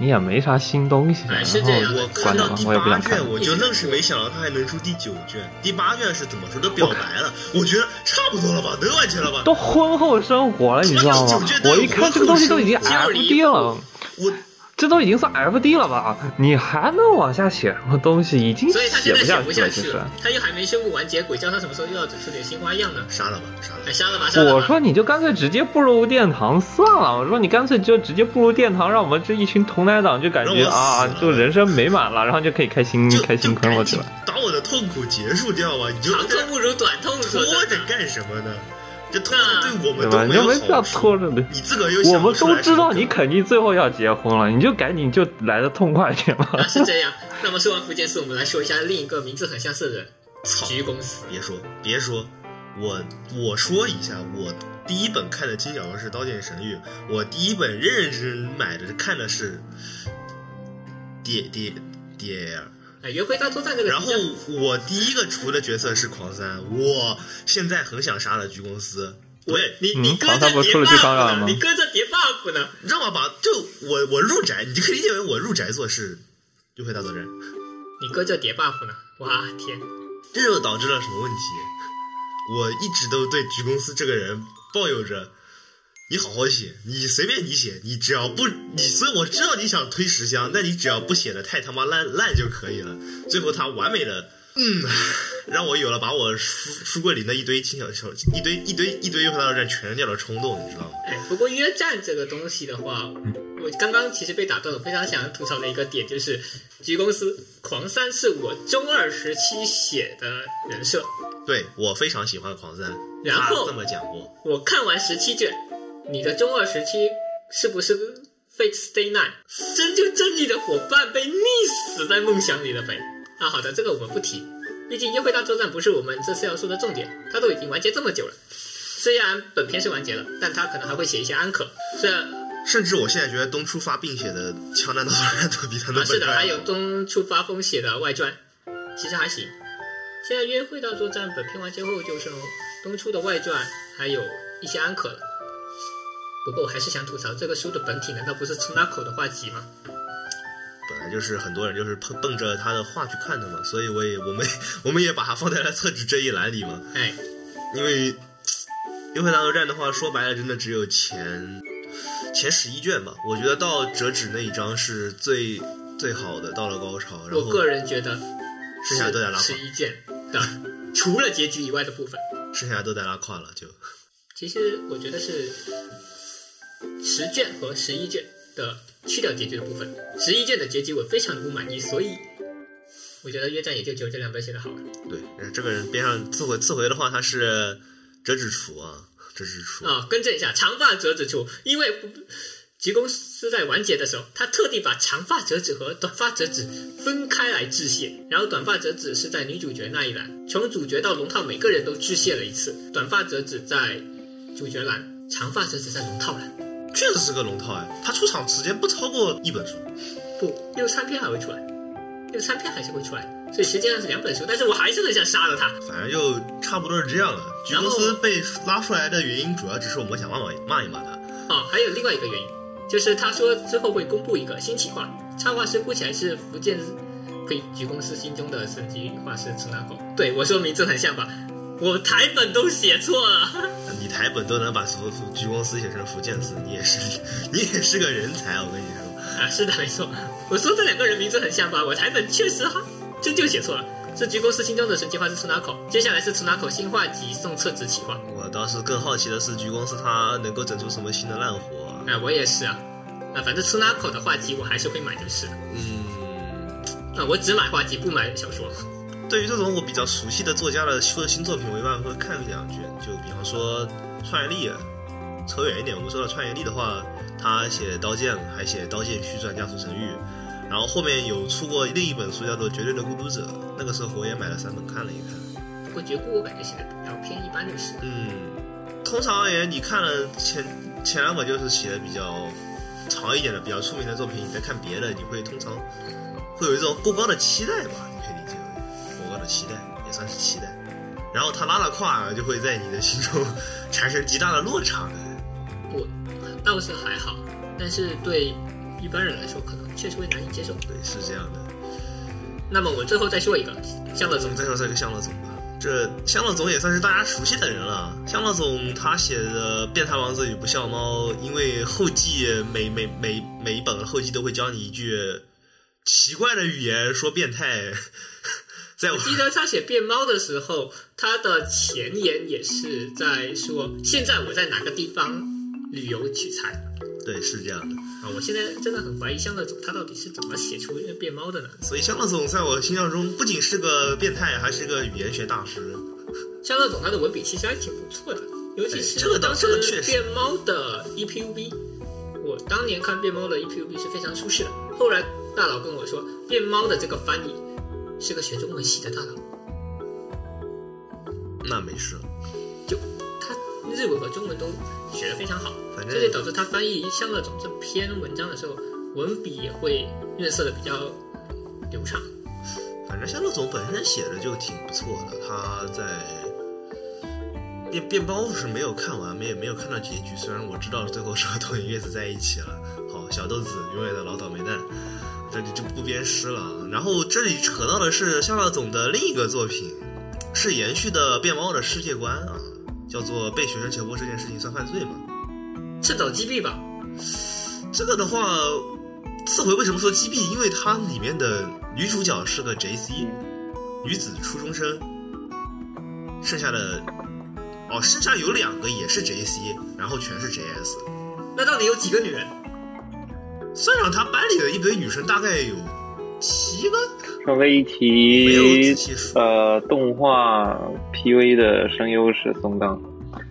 A: 你也没啥新东西，
B: 哎
A: 然后
C: 我看到第，八
A: 我也不想看
C: 卷，。我就愣是没想到他还能出第九卷。第八卷是怎么说都？表白了，我觉得差不多了吧，能完结了吧？
A: 都婚后生活了，你知道吗？我一看这个东西都已经
B: 婚后生活
A: FD 了，
C: 我
A: 这都已经算 FD 了吧？你还能往下写什么东西？已经
B: 所以他
A: 写
B: 现在
A: 不下去了，其实。
B: 写不下去了，他又还没宣布完结，鬼叫他什么时候又要整出点新花样呢？
C: 杀了吧，杀了
B: 哎，。杀了吧，杀了吧！
A: 我说你就干脆直接步入殿堂算了，我说你干脆就直接步入殿堂，让我们这一群童奶党就感觉啊，就人生美满了，然后就可以开
C: 心
A: 开新坑了，
C: 就
A: 去了。
C: 把我的痛苦结束掉啊，你就
B: 长痛不如短痛，说
C: 拖着。干什么呢？这拖
B: 那
C: 着对我？们都没有好处。
A: 拖着的。
C: 你自个儿又
A: 我
C: 想不
A: 们都知道你肯定最后要结婚了，你就赶紧就来的痛快点吧。
B: 啊，是这样。那么说完福建寺，我们来说一下另一个名字很相似的人
C: 操——
B: 菊公司。
C: 别说别说，我我说一下，我第一本看的金小说是《刀剑神域》，我第一本认认真真买的看的是蝶蝶蝶儿。
B: 哎，约会大作战这个
C: 然后，我第一个除的角色是狂三，我现在很想杀了鞠公司。对，
A: 嗯
B: 你你搁
A: 狂
B: 着叠 buff 呢？你搁着叠 buff 呢？
C: 让我把就我我入宅，你就可以理解为我入宅做事，约会大作战，
B: 你搁着叠 buff 呢？哇天！
C: 这就导致了什么问题？我一直都对鞠公司这个人抱有着，你好好写，你随便你写，你只要不你，所以我知道你想推十箱，但你只要不写的太他妈烂烂就可以了。最后他完美的嗯，让我有了把我书书柜里那一堆轻小小一堆一堆一堆约会大作战全扔掉的冲动，你知道吗？
B: 哎，不过约战这个东西的话，我刚刚其实被打断了。非常想吐槽的一个点就是，局公司狂三是我中二时期写的人设，
C: 对我非常喜欢狂三，
B: 然后
C: 这么讲过，
B: 我看完十七卷，你的中二时期是不是 Fate Stay Night 真就正义的伙伴被溺死在梦想里了呗？啊，好的，这个我们不提，毕竟约会大作战不是我们这次要说的重点，它都已经完结这么久了。虽然本片是完结了，但它可能还会写一些安可。虽然
C: 甚至我现在觉得东出发并写的《枪战大作战》都比他的
B: 啊，是的，还有东出发风写的外传，其实还行。现在约会大作战本片完结后，就剩东出的外传，还有一些安可了。不过我还是想吐槽，这个书的本体难道不是出纳口的画集吗？
C: 本来就是很多人就是奔奔着他的画去看的嘛，所以我也我们我们也把它放在了厕纸这一栏里嘛。
B: 哎，
C: 因为《约会大作战》的话，说白了，真的只有前前十一卷吧。我觉得到折纸那一章是最最好的，到了高潮，然后
B: 我个人觉得
C: 剩下都在拉胯
B: 十，一卷的，除了结局以外的部分，
C: 剩下都在拉胯了，就
B: 其实我觉得是十卷和十一卷的去掉结局的部分，十一卷的结局我非常的不满意，所以我觉得约战也就只有这两本写的好了。
C: 对。呃这个人边上次回次回的话，他是折纸厨啊，折纸厨。
B: 啊、更正一下，长发折纸厨，因为不吉公司在完结的时候，他特地把长发折纸和短发折纸分开来致谢，然后短发折纸是在女主角那一栏，从主角到龙套每个人都致谢了一次，短发折纸在主角栏，长发折纸在龙套栏，
C: 确实是个龙套哎，他出场时间不超过一本书。
B: 不，六三篇还会出来，六三篇还是会出来，所以实际上是两本书，但是我还是很想杀了他。
C: 反正就差不多是这样了。菊公司被拉出来的原因，主要只是我们想骂骂骂一骂他。
B: 哦，还有另外一个原因，就是他说之后会公布一个新企划，插画师估起来是福建配局公司心中的神级画师出纳口。对我说名字很像吧？我台本都写错了。
C: 你台本都能把福福菊公司写成福建司，你也是 你也是个人才，我跟你说。
B: 啊，是的，没错。我说这两个人名字很像吧？我台本确实哈，真就写错了，是局公司心中的神奇画是出纳口。接下来是出纳口新画集送册子企划。
C: 我倒是更好奇的是，菊公司它能够整出什么新的烂活、啊？
B: 啊，我也是啊。啊，反正出纳口的画集我还是会买就是了。
C: 嗯，
B: 啊，我只买画集，不买小说。
C: 对于这种我比较熟悉的作家的出的新作品，我一般会看一两卷。就比方说川原丽，啊扯远一点，我们说到创业力的话，他写《刀剑》，还写《刀剑续传：加速神域》，然后后面有出过另一本书叫做《绝对的孤独者》，那个时候我也买了三本看了一看。
B: 不过绝孤我感觉写的比较偏一般就是。
C: 嗯，通常而言，你看了前前两本就是写的比较长一点的、比较出名的作品，你再看别的，你会通常会有一种过高的期待吧？你可以理解为过高的期待，也算是期待。然后他拉了胯，就会在你的心中 产生极大的落差的。
B: 我倒是还好，但是对一般人来说，可能确实会难以接受。
C: 对，是这样的。
B: 那么我最后再说一个，向乐总
C: 再说这个向乐总吧。这向乐总也算是大家熟悉的人了。向乐总他写的《变态王子与不笑猫》，因为后记每每每每一本后记都会教你一句奇怪的语言说变态，在我
B: 记得他写变猫的时候，他的前言也是在说，现在我在哪个地方旅游取材
C: 对是这样的。
B: 啊！我现在真的很怀疑香乐总他到底是怎么写出变猫的呢？
C: 所以香乐总在我印象中不仅是个变态，还是个语言学大师。
B: 香乐总他的文笔其实还挺不错的，尤其是
C: 哎这个
B: 当时变猫的 E EPUB，我当年看变猫的 E EPUB 是非常舒适的。后来大佬跟我说，变猫的这个翻译是个学中文系的大佬，
C: 那没事，
B: 就他日文和中文都学得非常好，
C: 反正
B: 这就导致他翻译向乐总这篇文章的时候，文笔也会润色的比较流畅。
C: 反正像乐总本身写的就挺不错的。他在变变包是没有看完，没有没有看到结局。虽然我知道最后是和东野月子在一起了。好，小豆子永远的老倒霉蛋，这里就不鞭尸了。然后这里扯到的是夏乐总的另一个作品，是延续的变猫的世界观啊，叫做被学生强迫这件事情算犯罪吗？
B: 趁早击毙吧，
C: 这个的话，次回为什么说击毙？因为它里面的女主角是个 J C，女子初中生，剩下的哦，剩下有两个也是 JC，然后全是 JS。
B: 那到底有几个女人？
C: 算上他班里的一堆女生，大概有七个。
A: 稍微一提呃，动画 PV 的声优是松冈，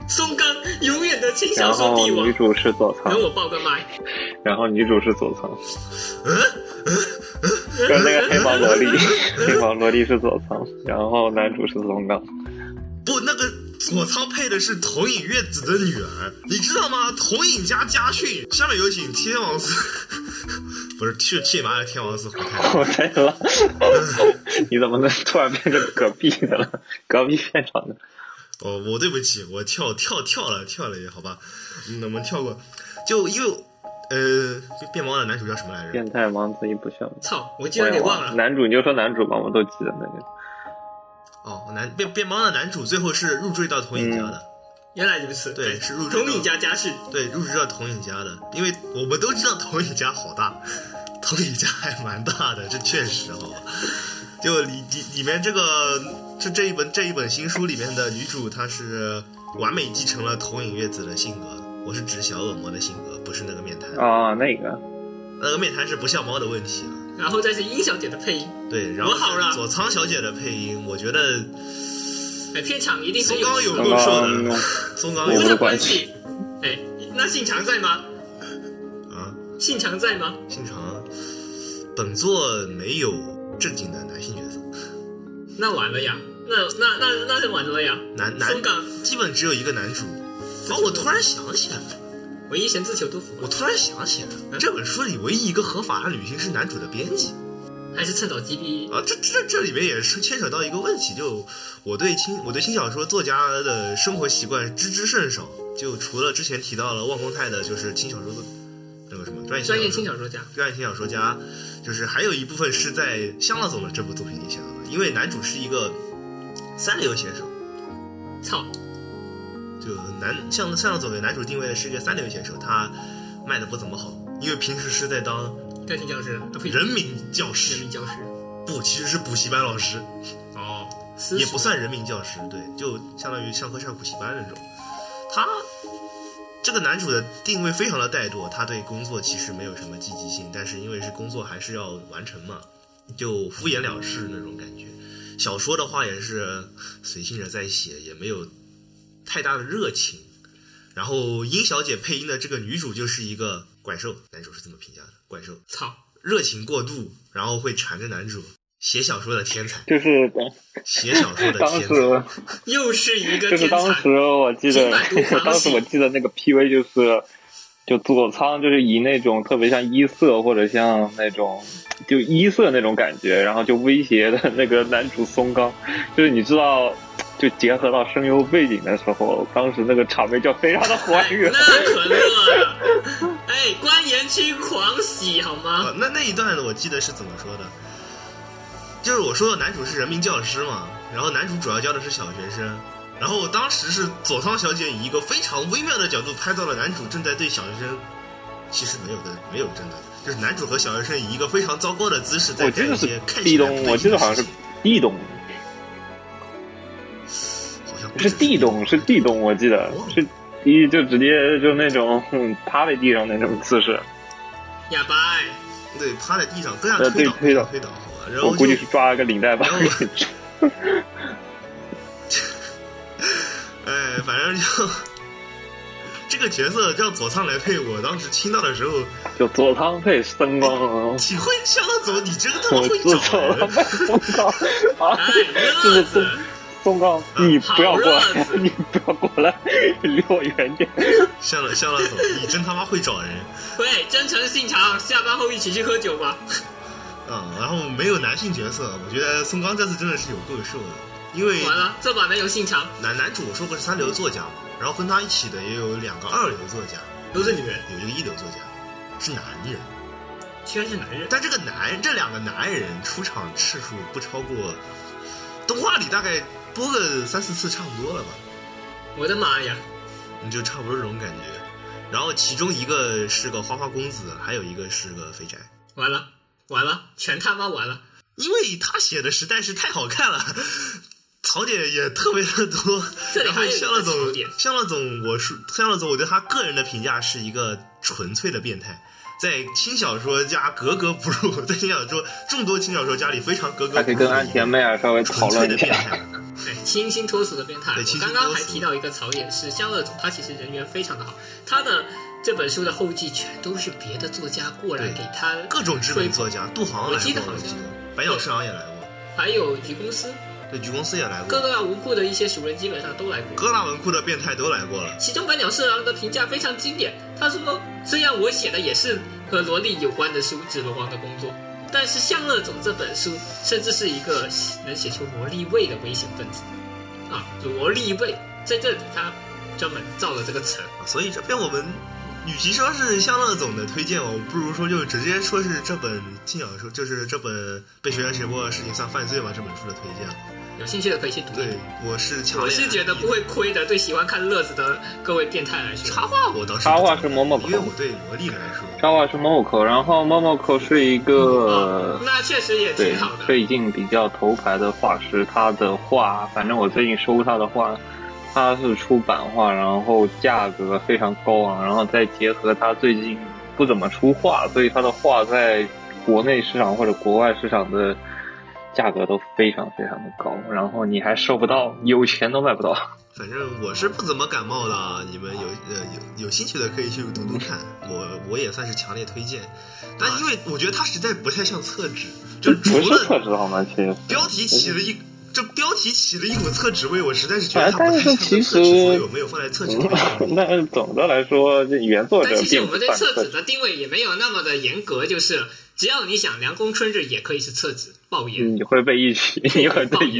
B: 松冈永远的轻小说帝王。
A: 女。主是佐仓。
B: 等，我报个麦，
A: 然后女主是佐仓，
C: 嗯，
A: 跟那个黑毛萝莉，黑毛萝莉是佐仓，然后男主是松冈。
C: 不，那个佐仓配的是桐影月子的女儿，你知道吗？桐影家家训。下面有请天王寺，不是去去马的天王寺胡太。
A: 我猜了，你怎么能突然变成隔壁的了？隔壁片场的？
C: 哦，我对不起，我跳跳跳了跳了也好吧，嗯，我们跳过，就因为呃，变毛的男主叫什么来着？
A: 变态王子一不笑，
B: 操，我竟然给忘了。
A: 男主你就说男主吧，我都记得那个。
C: 哦，男变变猫的男主最后是入赘到桐影家的，
B: 原来如此，
C: 对是入赘
B: 同影家家世。
C: 对，入赘到桐影家的，因为我们都知道桐影家好大，桐影家还蛮大的，这确实好吧。就里里里面这个这这一本这一本新书里面的女主，她是完美继承了桐影月子的性格。我是指小恶魔的性格，不是那个面瘫。
A: 啊，那个
C: 那个面瘫是不像猫的问题了。
B: 然后再是殷小姐的配音，
C: 对，然后
B: 我好了
C: 佐仓小姐的配音，我觉得
B: 哎，片场一定很
C: 松冈有
B: 有
C: 够瘦
A: 刚
C: 的，松冈有
A: 我的
B: 无的
A: 关系。
B: 关系。哎，那信长在吗？
C: 啊，
B: 信长在吗？
C: 信长本作没有正经的男性角色，
B: 那完了呀，那那那那就完了呀。
C: 男男
B: 松冈。
C: 基本只有一个男主。哦，我突然想起来了，
B: 唯一神自求多福，
C: 我突然想起来了，这本书里唯一一个合法的女性是男主的编辑
B: 还是趁早击毙。
C: 啊，这这这里面也是牵扯到一个问题，就我对轻我对轻小说作家的生活习惯知之甚少，就除了之前提到了望风太的，就是轻小说的那个什么专业
B: 专业
C: 轻
B: 轻小说家，
C: 专业轻小说家，就是还有一部分是在香辣总的这部作品里写到的，因为男主是一个三流写手，
B: 操，
C: 就男像香乐总给男主定位的是一个三流选手，他卖的不怎么好，因为平时是在当
B: 干训教师，
C: 人民教
B: 人
C: 师，
B: 民教师。
C: 不，其实是补习班老师，
B: 哦，
C: 也不算人民教师，对，就相当于上课上补习班那种。他这个男主的定位非常的怠惰，他对工作其实没有什么积极性，但是因为是工作还是要完成嘛，就敷衍了事那种感觉。小说的话也是随性着在写，也没有太大的热情。然后殷小姐配音的这个女主就是一个怪兽，男主是这么评价的，怪兽，
B: 操，
C: 热情过度，然后会缠着男主。写小说的天才，
A: 就是
C: 写小说的天才。
B: 又是一个
A: 就是
B: 天才
A: 当时。我记得当时我记得那个 PV 就是，就佐仓就是以那种特别像一色或者像那种就一色那种感觉，然后就威胁的那个男主松冈，就是你知道，就结合到声优背景的时候，当时那个场面就非常的
B: 还
A: 原。
B: 那可乐了，哎，关岩区狂喜好吗？
C: 啊，那那一段我记得是怎么说的？就是我说的男主是人民教师嘛，然后男主主要教的是小学生，然后当时是佐仓小姐以一个非常微妙的角度拍到了男主正在对小学生，其实没有的，没有真的，就是男主和小学生以一个非常糟糕的姿势在
A: 我记得是
C: 干一些看起来不
A: 地洞，我
C: 对劲的
A: 记得好像是
C: 事情
A: 地洞，
C: 好像不
A: 是地洞，是地洞，我记得是第一就直接就那种嗯趴在地上那种姿势，
B: 哑巴，哎
C: 对趴在地上跟上
A: 呃
C: 推倒
A: 对推倒
C: 推倒，好吧，然后
A: 我估计是抓了个领带把
C: 然后 哎，反正就这个角色让佐仓来配，我当时听到的时候，
A: 就佐仓配灯光，
C: 体会向了走，你真他妈
A: 我
C: 会找人。
A: 被松冈啊
B: 哎，，
A: 就是松
B: 乐子，
A: 松冈，你不要过来，你不要过来，离我远点。
C: 向了向了走，你真他妈会找人
B: 喂，真诚信长，下班后一起去喝酒吧。
C: 嗯、然后没有男性角色，我觉得松冈这次真的是有够瘦的，因为
B: 完了，这把没有信长，
C: 男男主我说过是三流作家嘛，然后跟他一起的也有两个二流作家，
B: 都是女人，
C: 有一个一流作家是男人。
B: 居然是男人。
C: 但这个男这两个男人出场次数不超过，动画里大概播个三四次差不多了吧，
B: 我的妈呀！
C: 你就差不多这种感觉。然后其中一个是个花花公子，还有一个是个肥宅。
B: 完了，完了，全他妈完了！
C: 因为他写的实在是太好看了，槽点也特别的多。然后
B: 这里还有一
C: 香乐总
B: 个槽点，
C: 香乐总，我是香乐总，我对他个人的评价是一个纯粹的变态。在轻小说家格格不入，在轻小说众多轻小说家里非常格格不入。
D: 还可以跟安田妹啊稍微讨
C: 纯粹
D: 论一下。
C: 的变态。
B: 对，清新脱俗的变态。我刚刚还提到一个槽点是，香乐总他其实人缘非常的好，他的这本书的后记全都是别的作家过来给他
C: 各种知名作家，杜航来过，
B: 我记得好像
C: 记得白鸟市场也来过，
B: 还有菊公司，
C: 对，菊公司也来过
B: 各
C: 过，
B: 大文库的一些熟人基本上都来过。
C: 各大文库的变态都来过了。
B: 其中百鸟社郎的评价非常经典，他说：“虽然我写的也是和萝莉有关的书，指罗王的工作，但是向乐总这本书甚至是一个能写出萝莉味的危险分子啊！萝莉味在这里他专门造了这个词儿。
C: 所以这边我们与其说是向乐总的推荐，我不如说就直接说是这本轻小说，就是这本被学员写过的事情算犯罪吗？这本书的推荐。
B: 有兴趣的可以去读。
C: 对，我是强
B: 我是觉得不会亏的，对喜欢看乐子的各位变态来说。
C: 插画，我倒是
D: 插画是某某
C: 因为我对萝莉来说，
D: 插画是 Momoko，然后 Momoko 是一个
B: 哦，那确实也挺好的。
D: 最近比较头牌的画师，他的画，反正我最近收他的画，他是出版画，然后价格非常高昂，然后再结合他最近不怎么出画，所以他的画在国内市场或者国外市场的价格都非常非常的高，然后你还收不到，有钱都买不到。
C: 反正我是不怎么感冒的，你们有呃有有兴趣的可以去读读看，我我也算是强烈推荐。但因为我觉得它实在不太像厕纸，就除
D: 不是
C: 了
D: 厕纸好吗？其实。
C: 标题起了一。这标题起了一股厕纸味，我实在是觉得它不太像个厕纸，
D: 实
C: 所以我没有放在厕纸里面。
D: 那总的来说，这原作者
B: 但其实我们对。厕纸的定位也没有那么的严格，就是只要你想凉宫春日也可以是厕纸爆炎。
D: 你会被一起，你会被一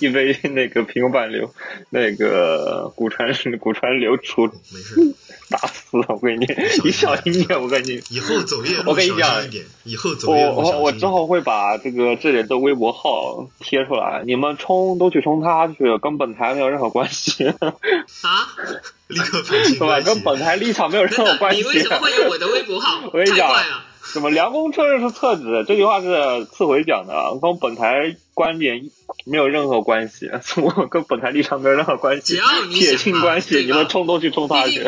D: 一杯那个平板流，那个古川古川流出
C: 没事，
D: 打死我跟你，你小心点，我跟你。
C: 以后走夜路小
D: 我跟你讲
C: 心一点，以后走
D: 我
C: 夜路
D: 我我之
C: 小心一点。
D: 后会把这个这里的微博号贴出来，你们冲都去冲他去，跟本台没有任何关系，
B: 啊？
C: 立刻撇清
D: 对吧？跟。本台立场没有任何关系。
B: 你为什么会有我的微博号？
D: 我跟你讲！什么凉宫春日是厕纸？这句话是次回讲的，跟本台观点没有任何关系，我跟本台立场没有任何关系
B: 只，要你
D: 撇清关系，你们冲都去冲他去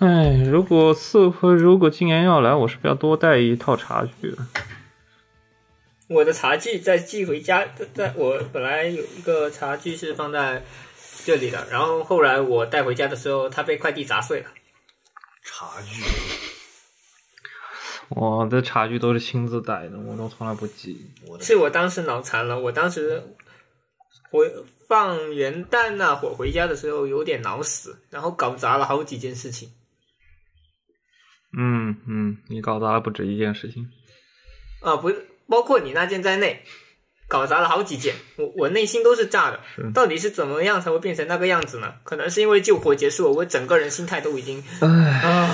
A: 哎，如果四回，如果今年要来，我是不是要多带一套茶具？
B: 我的茶具在寄回家，在在我本来有一个茶具是放在这里的，然后后来我带回家的时候，它被快递砸碎了。
C: 茶具，
A: 我的茶具都是亲自带的，我都从来不寄。
C: 我
B: 是我当时脑残了，我当时回放元旦那会儿回家的时候有点脑死，然后搞砸了好几件事情。
A: 嗯嗯，你搞砸了不止一件事情。
B: 啊，不是，包括你那件在内，搞砸了好几件，我我内心都是炸的。到底是怎么样才会变成那个样子呢？可能是因为救火结束，我整个人心态都已经
A: 唉，